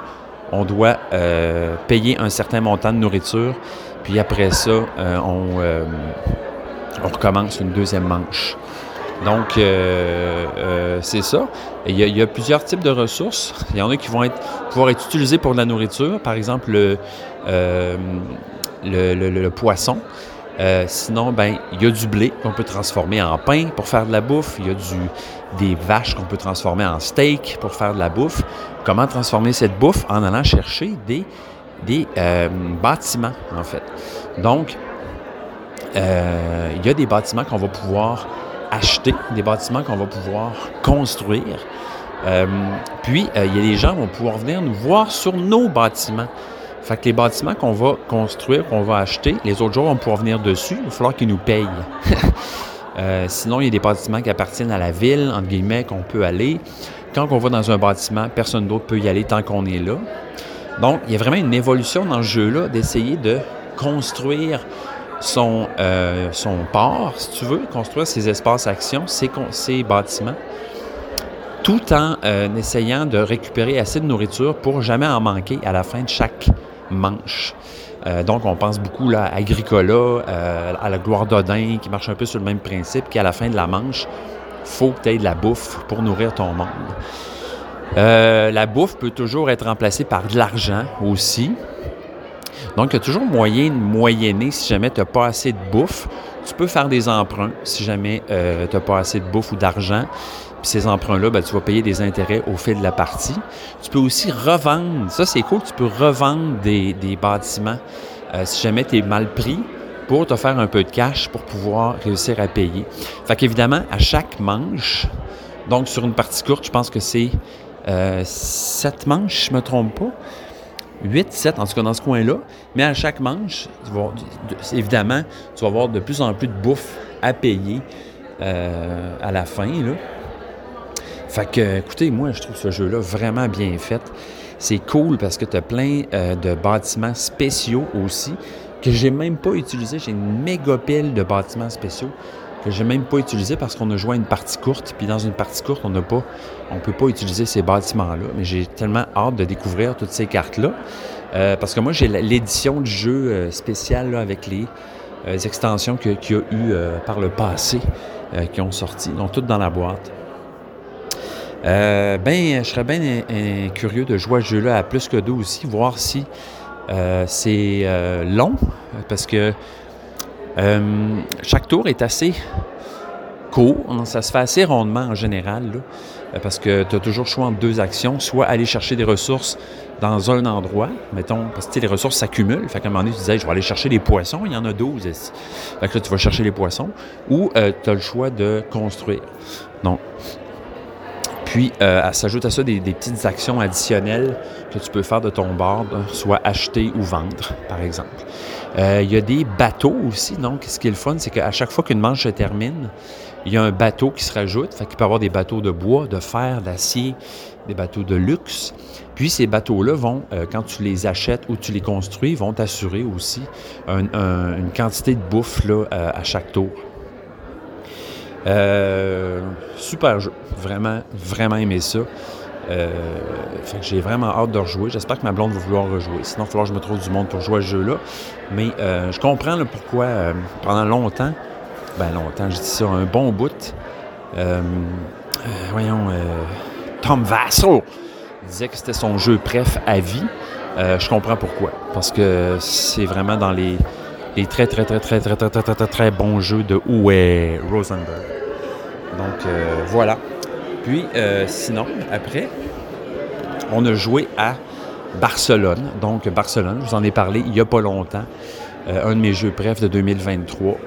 Speaker 3: On doit payer un certain montant de nourriture puis après ça, euh, euh, on, recommence une deuxième manche. Donc, euh, c'est ça. Il y, a, plusieurs types de ressources. Il y en a qui vont être, pouvoir être utilisées pour de la nourriture, par exemple le, poisson. sinon, ben, il y a du blé qu'on peut transformer en pain pour faire de la bouffe. Il y a du, des vaches qu'on peut transformer en steak pour faire de la bouffe. Comment transformer cette bouffe en allant chercher des des euh, bâtiments, en fait. Donc, euh, il y a des bâtiments qu'on va pouvoir acheter, des bâtiments qu'on va pouvoir construire. Euh, puis, il y a des gens qui vont pouvoir venir nous voir sur nos bâtiments. Fait que les bâtiments qu'on va construire, qu'on va acheter, les autres jours vont pouvoir venir dessus. Il va falloir qu'ils nous payent. sinon, il y a des bâtiments qui appartiennent à la ville, entre guillemets, qu'on peut aller. Quand on va dans un bâtiment, personne d'autre peut y aller tant qu'on est là. Donc, il y a vraiment une évolution dans ce jeu-là d'essayer de construire son, euh, port, si tu veux, construire ses espaces actions, ses, bâtiments, tout en euh, essayant de récupérer assez de nourriture pour jamais en manquer à la fin de chaque manche. Euh, donc, on pense beaucoup à Agricola, à la gloire d'Odin, qui marche un peu sur le même principe, qu'à la fin de la manche, faut que tu aies de la bouffe pour nourrir ton monde. Euh, la bouffe peut toujours être remplacée par de l'argent aussi. Donc, il y toujours moyen de moyenner si jamais tu n'as pas assez de bouffe. Tu peux faire des emprunts si jamais euh, tu n'as pas assez de bouffe ou d'argent. Puis ces emprunts-là, ben, tu vas payer des intérêts au fil de la partie. Tu peux aussi revendre. Ça, c'est cool. Tu peux revendre des, bâtiments euh, si jamais tu es mal pris pour te faire un peu de cash pour pouvoir réussir à payer. Fait qu'évidemment, à chaque manche, donc sur une partie courte, je pense que c'est sept manches, je ne me trompe pas. 8, 7, en tout cas dans ce coin-là. Mais à chaque manche, évidemment, tu vas avoir de plus en plus de bouffe à payer euh, à la fin. Là. Fait que, écoutez, moi, je trouve ce jeu-là vraiment bien fait. C'est cool parce que tu as plein euh, de bâtiments spéciaux aussi que j'ai même pas utilisé. J'ai une méga pile de bâtiments spéciaux. que j'ai même pas utilisé parce qu'on a joué à une partie courte. Puis dans une partie courte, on n'a pas, on peut pas utiliser ces bâtiments-là. Mais j'ai tellement hâte de découvrir toutes ces cartes-là. Euh, parce que moi, j'ai l'édition du jeu euh, spécial avec les euh, extensions qu'il y a eu par le passé qui ont sorti. Donc, toutes dans la boîte. ben, je serais bien curieux de jouer à ce jeu-là à plus que deux aussi, voir si c'est long, parce que chaque tour est assez court. Ça se fait assez rondement en général, parce que tu as toujours le choix entre deux actions, soit aller chercher des ressources dans un endroit, mettons, parce que les ressources s'accumulent. Fait qu'à un moment donné, tu disais, je vais aller chercher les poissons, il y en a 12 Fait que là, tu vas chercher les poissons, ou euh, tu as le choix de construire. Donc, puis, euh, s'ajoute à ça des, petites actions additionnelles que tu peux faire de ton bord, soit acheter ou vendre, par exemple. Euh, il y a des bateaux aussi. Donc, ce qui est le fun, c'est qu'à chaque fois qu'une manche se termine, il y a un bateau qui se rajoute. Fait qu'il peut y avoir des bateaux de bois, de fer, d'acier, des bateaux de luxe. Puis ces bateaux-là vont, euh, quand tu les achètes ou tu les construis, vont t'assurer aussi une quantité de bouffe là, euh, à chaque tour. Euh, super jeu. Vraiment, vraiment aimé ça. j'ai vraiment hâte de rejouer. J'espère que ma blonde va vouloir rejouer. Sinon, il va falloir que je me trouve du monde pour jouer à ce jeu-là. Mais je comprends pourquoi pendant longtemps, ben longtemps, je dis ça, un bon bout. voyons, Tom Vasso disait que c'était son jeu préf à vie. Euh, je comprends pourquoi. Parce que c'est vraiment dans les, très, très, très, très, très, très, très, très, très bons jeux de Uwe Rosenberg. Donc, euh, voilà. Puis, euh, sinon, après, on a joué à Barcelone. Donc, Barcelone, je vous en ai parlé il n'y a pas longtemps. un de mes jeux préf de 2023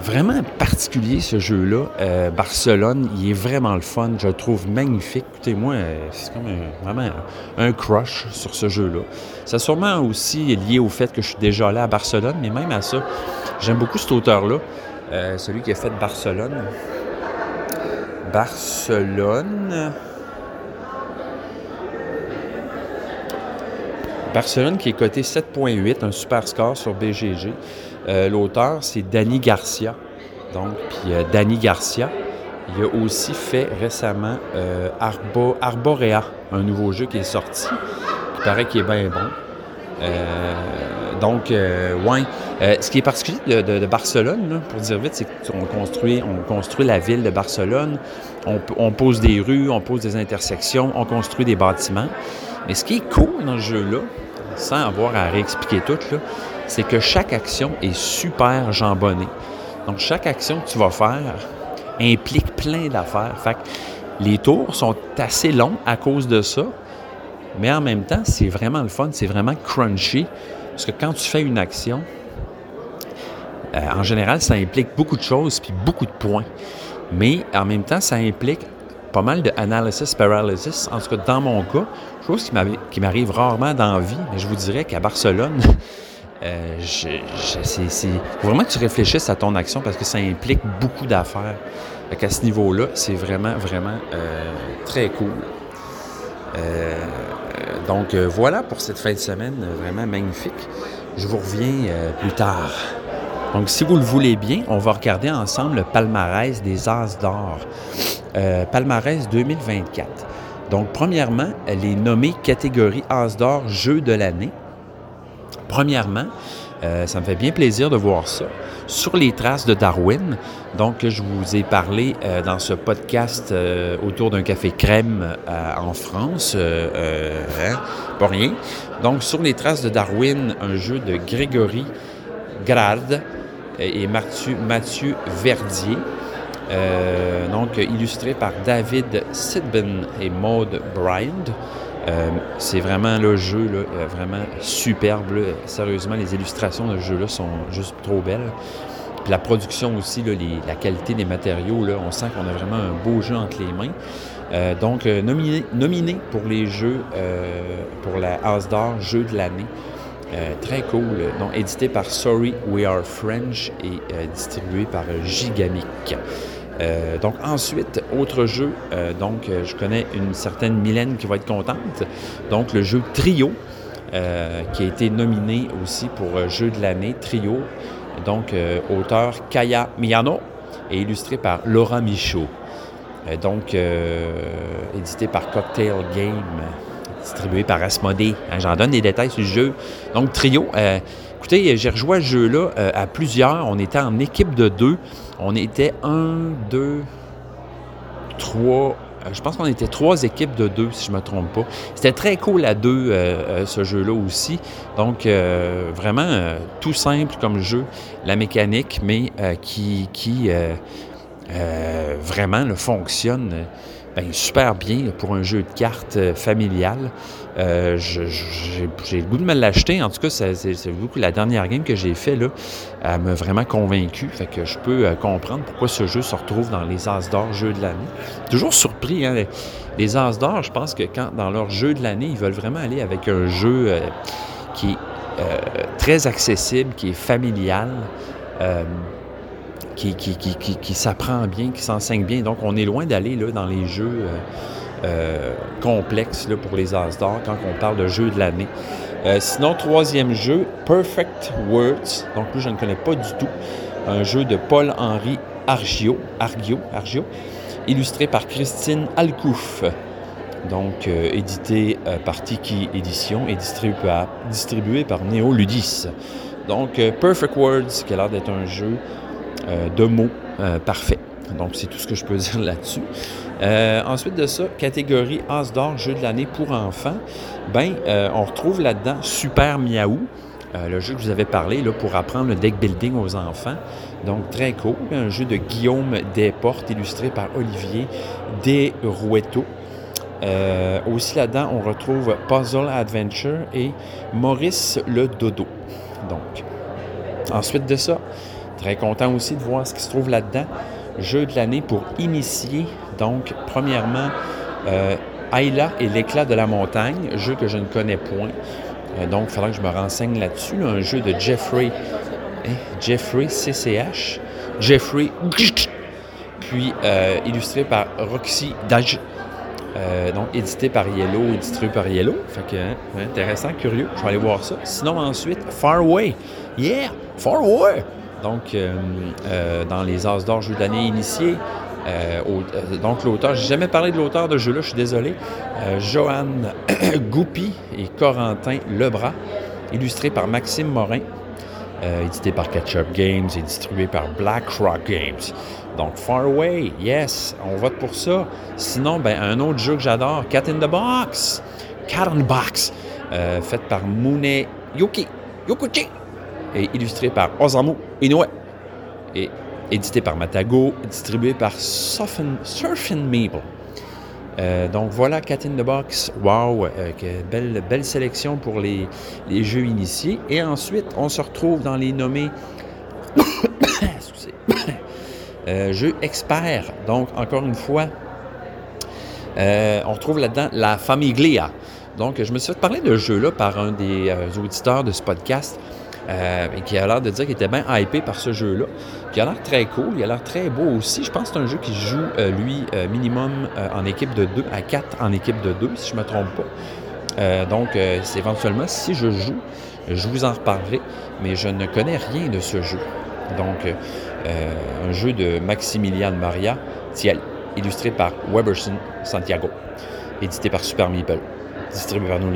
Speaker 3: vraiment particulier ce jeu-là. Euh, Barcelone, il est vraiment le fun. Je le trouve magnifique. Écoutez, moi, c'est comme vraiment un crush sur ce jeu-là. C'est sûrement aussi lié au fait que je suis déjà allé à Barcelone, mais même à ça, j'aime beaucoup cet auteur-là, euh, celui qui a fait Barcelone. Barcelone. Barcelone qui est coté 7.8, un super score sur BGG. Euh, l'auteur, c'est Danny Garcia. Donc, puis euh, Danny Garcia, il a aussi fait récemment euh, Arborea, un nouveau jeu qui est sorti, qui paraît qu'il est bien bon. donc, ouais. ce qui est particulier de, Barcelone, pour dire vite, c'est qu'on construit, on construit la ville de Barcelone, on, on, pose des rues, on pose des intersections, on construit des bâtiments. Mais ce qui est cool dans ce jeu-là, sans avoir à réexpliquer tout, c'est que chaque action est super jambonnée. Donc, chaque action que tu vas faire implique plein d'affaires. Fait que les tours sont assez longs à cause de ça, mais en même temps, c'est vraiment le fun, c'est vraiment crunchy. Parce que quand tu fais une action, euh, en général, ça implique beaucoup de choses puis beaucoup de points. Mais en même temps, ça implique pas mal de analysis paralysis. En tout cas, dans mon cas, chose qui m'arrive rarement dans la vie, mais je vous dirais qu'à Barcelone, euh, c'est vraiment que tu réfléchisses à ton action parce que ça implique beaucoup d'affaires. À ce niveau-là, c'est vraiment, vraiment euh, très cool. Euh, donc voilà pour cette fin de semaine vraiment magnifique. Je vous reviens plus tard. Donc si vous le voulez bien, on va regarder ensemble le palmarès des As d'or. palmarès 2024. Donc, premièrement, elle est nommée catégorie As d'or Jeu de l'année. Premièrement, euh, ça me fait bien plaisir de voir ça. Sur les traces de Darwin, donc je vous ai parlé euh, dans ce podcast euh, autour d'un café crème en France, hein, pas rien. Donc sur les traces de Darwin, un jeu de Grégory Grade et Mathieu, Verdier. Donc illustré par David Sidben et Maud Bryant. Euh, c'est vraiment le jeu là, vraiment superbe. Sérieusement, les illustrations de ce jeu-là sont juste trop belles. Puis la production aussi, la qualité des matériaux, on sent qu'on a vraiment un beau jeu entre les mains. Euh, donc, nominé, pour les jeux, pour la House d'or, jeu de l'année. très cool. Donc, édité par Sorry We Are French et distribué par Gigamic. Euh, donc ensuite, autre jeu, euh, donc euh, je connais une certaine Mylène qui va être contente. Donc le jeu Trio, qui a été nominé aussi pour jeu de l'année, Trio. Donc auteur Kaya Miyano, et illustré par Laura Michaud. donc, édité par Cocktail Game, distribué par Asmodée. Hein, j'en donne des détails sur le jeu. Donc, trio. écoutez, j'ai rejoint ce jeu-là à plusieurs. On était en équipe de deux. On était un, deux, trois, euh, je pense qu'on était trois équipes de deux, si je ne me trompe pas. C'était très cool à deux, euh, euh, ce jeu-là aussi. Donc, vraiment, tout simple comme jeu, la mécanique, mais qui, qui vraiment fonctionne ben, super bien pour un jeu de cartes familial. Euh, j'ai le goût de me l'acheter. En tout cas, c'est beaucoup la dernière game que j'ai fait là, elle m'a vraiment convaincu. Fait que je peux euh, comprendre pourquoi ce jeu se retrouve dans les As d'or jeu de l'année. Toujours surpris, hein, les, As d'or, je pense que quand dans leur jeu de l'année, ils veulent vraiment aller avec un jeu euh, qui est très accessible, qui est familial. Qui, s'apprend bien, qui s'enseigne bien. Donc, on est loin d'aller dans les jeux euh, complexe là, pour les As d'or quand on parle de jeu de l'année. Euh, sinon, troisième jeu, Perfect Words. Donc, lui, je ne connais pas du tout. Un jeu de Paul-Henri Argio, Argio, Argio, illustré par Christine Alcouf. Donc, euh, édité par Tiki Édition et distribué par, distribué par Neo Ludis. Donc, Perfect Words, qui a l'air d'être un jeu de mots parfait. Donc, c'est tout ce que je peux dire là-dessus. Euh, ensuite de ça, catégorie As d'or, jeu de l'année pour enfants. Ben, euh, on retrouve là-dedans Super Miaou, euh, le jeu que je vous avais parlé là, pour apprendre le deck building aux enfants. Donc, très cool. Un jeu de Guillaume Desportes, illustré par Olivier Desrouetto. aussi là-dedans, on retrouve Puzzle Adventure et Maurice le Dodo. Donc, ensuite de ça, content aussi de voir ce qui se trouve là-dedans jeu de l'année pour initier. Donc, premièrement, euh, Ayla et l'éclat de la montagne, jeu que je ne connais point. Euh, donc, il faudra que je me renseigne là-dessus. un jeu de Jeffrey, hein, Jeffrey CCH, Jeffrey, puis euh, illustré par Roxy Daj. donc, édité par Yellow, distribué par Yellow. Fait que, hein, intéressant, curieux. Je vais aller voir ça. Sinon, ensuite, Far Away. Yeah! Far Away! Donc, euh, euh, dans les As d'or jeu d'année initié, euh, donc l'auteur, j'ai jamais parlé de l'auteur de jeu-là, je suis désolé. Johan Goupy et Corentin Lebras, illustré par Maxime Morin, édité par Ketchup Games et distribué par Black Rock Games. Donc Far Away, yes, on vote pour ça. Sinon, ben, un autre jeu que j'adore, Cat in the Box. Cat in the Box, fait par Mune Yuki. Yokuchi et illustré par Osamu Inoue et édité par Matago, distribué par Surfing Maple. Euh, donc voilà, Cat in the Box, wow, euh, belle, belle sélection pour les, jeux initiés. Et ensuite, on se retrouve dans les nommés euh, jeux experts. Donc, encore une fois, on retrouve là-dedans la Famiglia. Donc, je me suis fait parler de ce jeu-là par un des auditeurs de ce podcast. Euh, et qui a l'air de dire qu'il était bien hypé par ce jeu-là, qui a l'air très cool, il a l'air très beau aussi. Je pense que c'est un jeu qui joue, euh, lui, euh, minimum en équipe de 2 à 4 en équipe de 2, si je ne me trompe pas. donc, c'est éventuellement, si je joue, je vous en reparlerai, mais je ne connais rien de ce jeu. Donc, un jeu de Maximilian Maria Thiel, illustré par Weberson Santiago, édité par Super Meeple, distribué par nous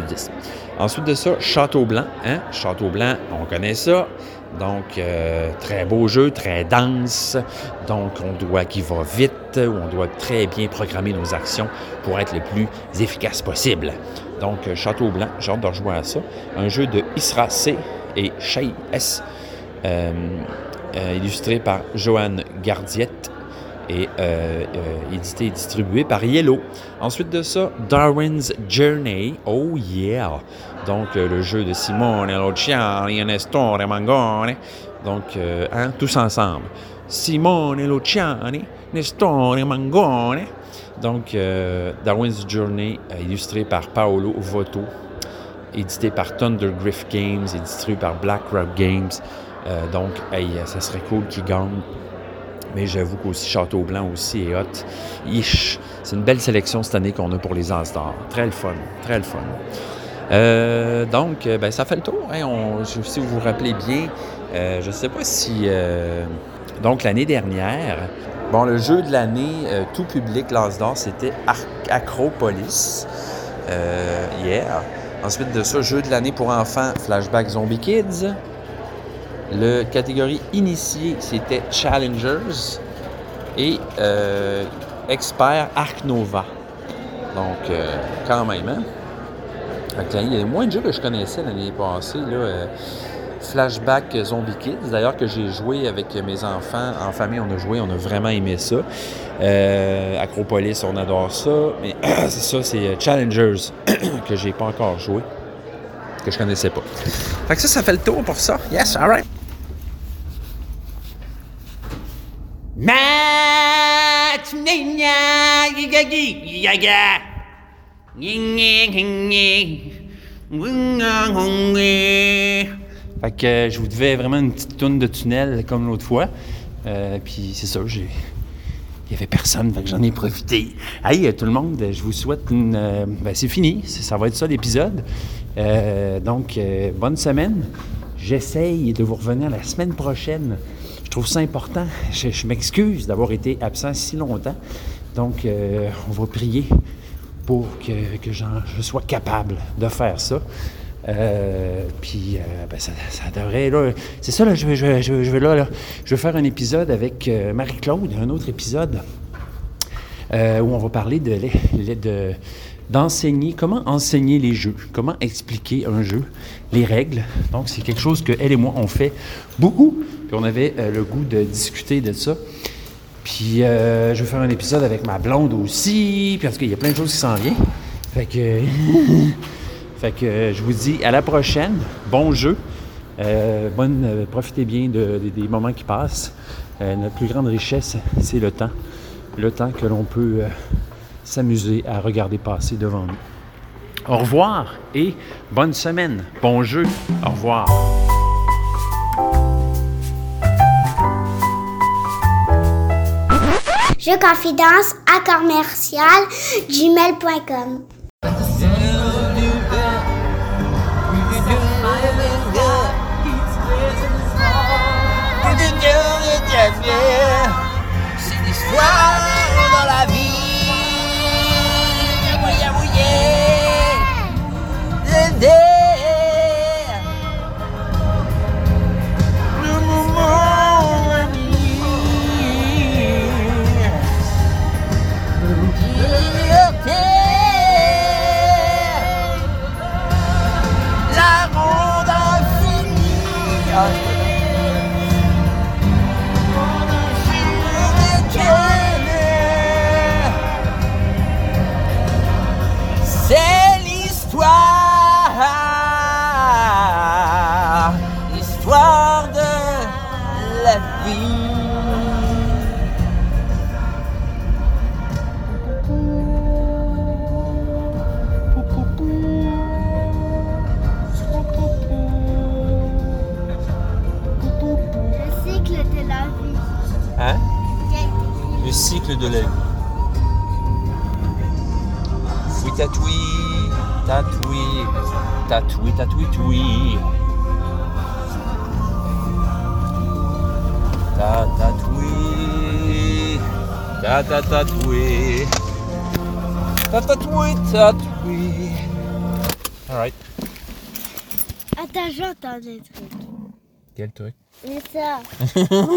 Speaker 3: Ensuite de ça, Château Blanc. Hein? Château Blanc, on connaît ça. Donc, euh, très beau jeu, très dense. Donc, on doit qu'il va vite, on doit très bien programmer nos actions pour être le plus efficace possible. Donc, euh, Château Blanc, j'ai hâte de rejoindre ça. Un jeu de Isra C et Shay S, euh, illustré par Joanne Gardiette et euh, euh, édité et distribué par Yellow. Ensuite de ça, Darwin's Journey. Oh yeah! Donc, euh, le jeu de Simone Luciani, Nestore Mangone. Donc, hein, tous ensemble. Simone Luciani, Nestore Mangone. Donc, Darwin's Journey, illustré par Paolo Voto, édité par Thunder Griff Games et distribué par Black Rock Games. donc, hey, ça serait cool qu'il gagne mais j'avoue qu'aussi Château Blanc aussi est hot. C'est une belle sélection cette année qu'on a pour les As. Très le fun, très le fun. Euh, donc, ben, ça fait le tour. Hein. si vous vous rappelez bien, euh, je ne sais pas si euh, Donc l'année dernière, bon, le jeu de l'année, euh, tout public, l'As d'or, c'était Acropolis euh, hier. Ensuite de ça, jeu de l'année pour enfants, Flashback Zombie Kids. Le catégorie initiée, c'était Challengers. Et euh, expert Arc Nova. Donc, euh, quand même, hein? Il y a moins de jeux que je connaissais l'année passée. Euh, Flashback Zombie Kids, d'ailleurs, que j'ai joué avec mes enfants. En famille, on a joué, on a vraiment aimé ça. Acropolis, on adore ça. Mais c'est ça, c'est Challengers, que j'ai pas encore joué, que je connaissais pas. Fait que ça, ça fait le tour pour ça. Yes, alright. Fait que euh, je vous devais vraiment une petite tourne de tunnel comme l'autre fois. Euh, puis c'est ça. Il n'y avait personne, que j'en ai profité. Hey, euh, tout le monde, je vous souhaite une. euh, ben, c'est fini, ça va être ça l'épisode. Euh, donc, euh, bonne semaine. J'essaye de vous revenir la semaine prochaine. Je trouve ça important. Je, m'excuse d'avoir été absent si longtemps. Donc, euh, on va prier pour que, que je sois capable de faire ça. Euh, puis, euh, ben, ça, ça devrait, là, c'est ça, là, je vais, je je je vais là, là, je vais faire un épisode avec euh, Marie-Claude, un autre épisode euh, où on va parler de, de- d'enseigner, comment enseigner les jeux, comment expliquer un jeu, les règles. Donc, c'est quelque chose que elle et moi, on fait beaucoup, puis on avait euh, le goût de discuter de ça. Puis, euh, je vais faire un épisode avec ma blonde aussi, parce qu'il y a plein de choses qui s'en viennent. Fait que, fait que euh, je vous dis à la prochaine. Bon jeu. Bonne, profitez bien de- de- des moments qui passent. Notre plus grande richesse, c'est le temps. Le temps que l'on peut s'amuser à regarder passer devant nous. Au revoir et bonne semaine. Bon jeu. Au revoir.
Speaker 5: Je confidence à commercial gmail.com.
Speaker 3: De la vie. Fouille tatoui, tatoui, tatoui, tatoui, toui. Ta tatoui, ta ta tatoui. Ta tatoui, tatoui. Alright.
Speaker 5: Attends, j'entends des trucs.
Speaker 3: Quel truc?
Speaker 5: Mais ça.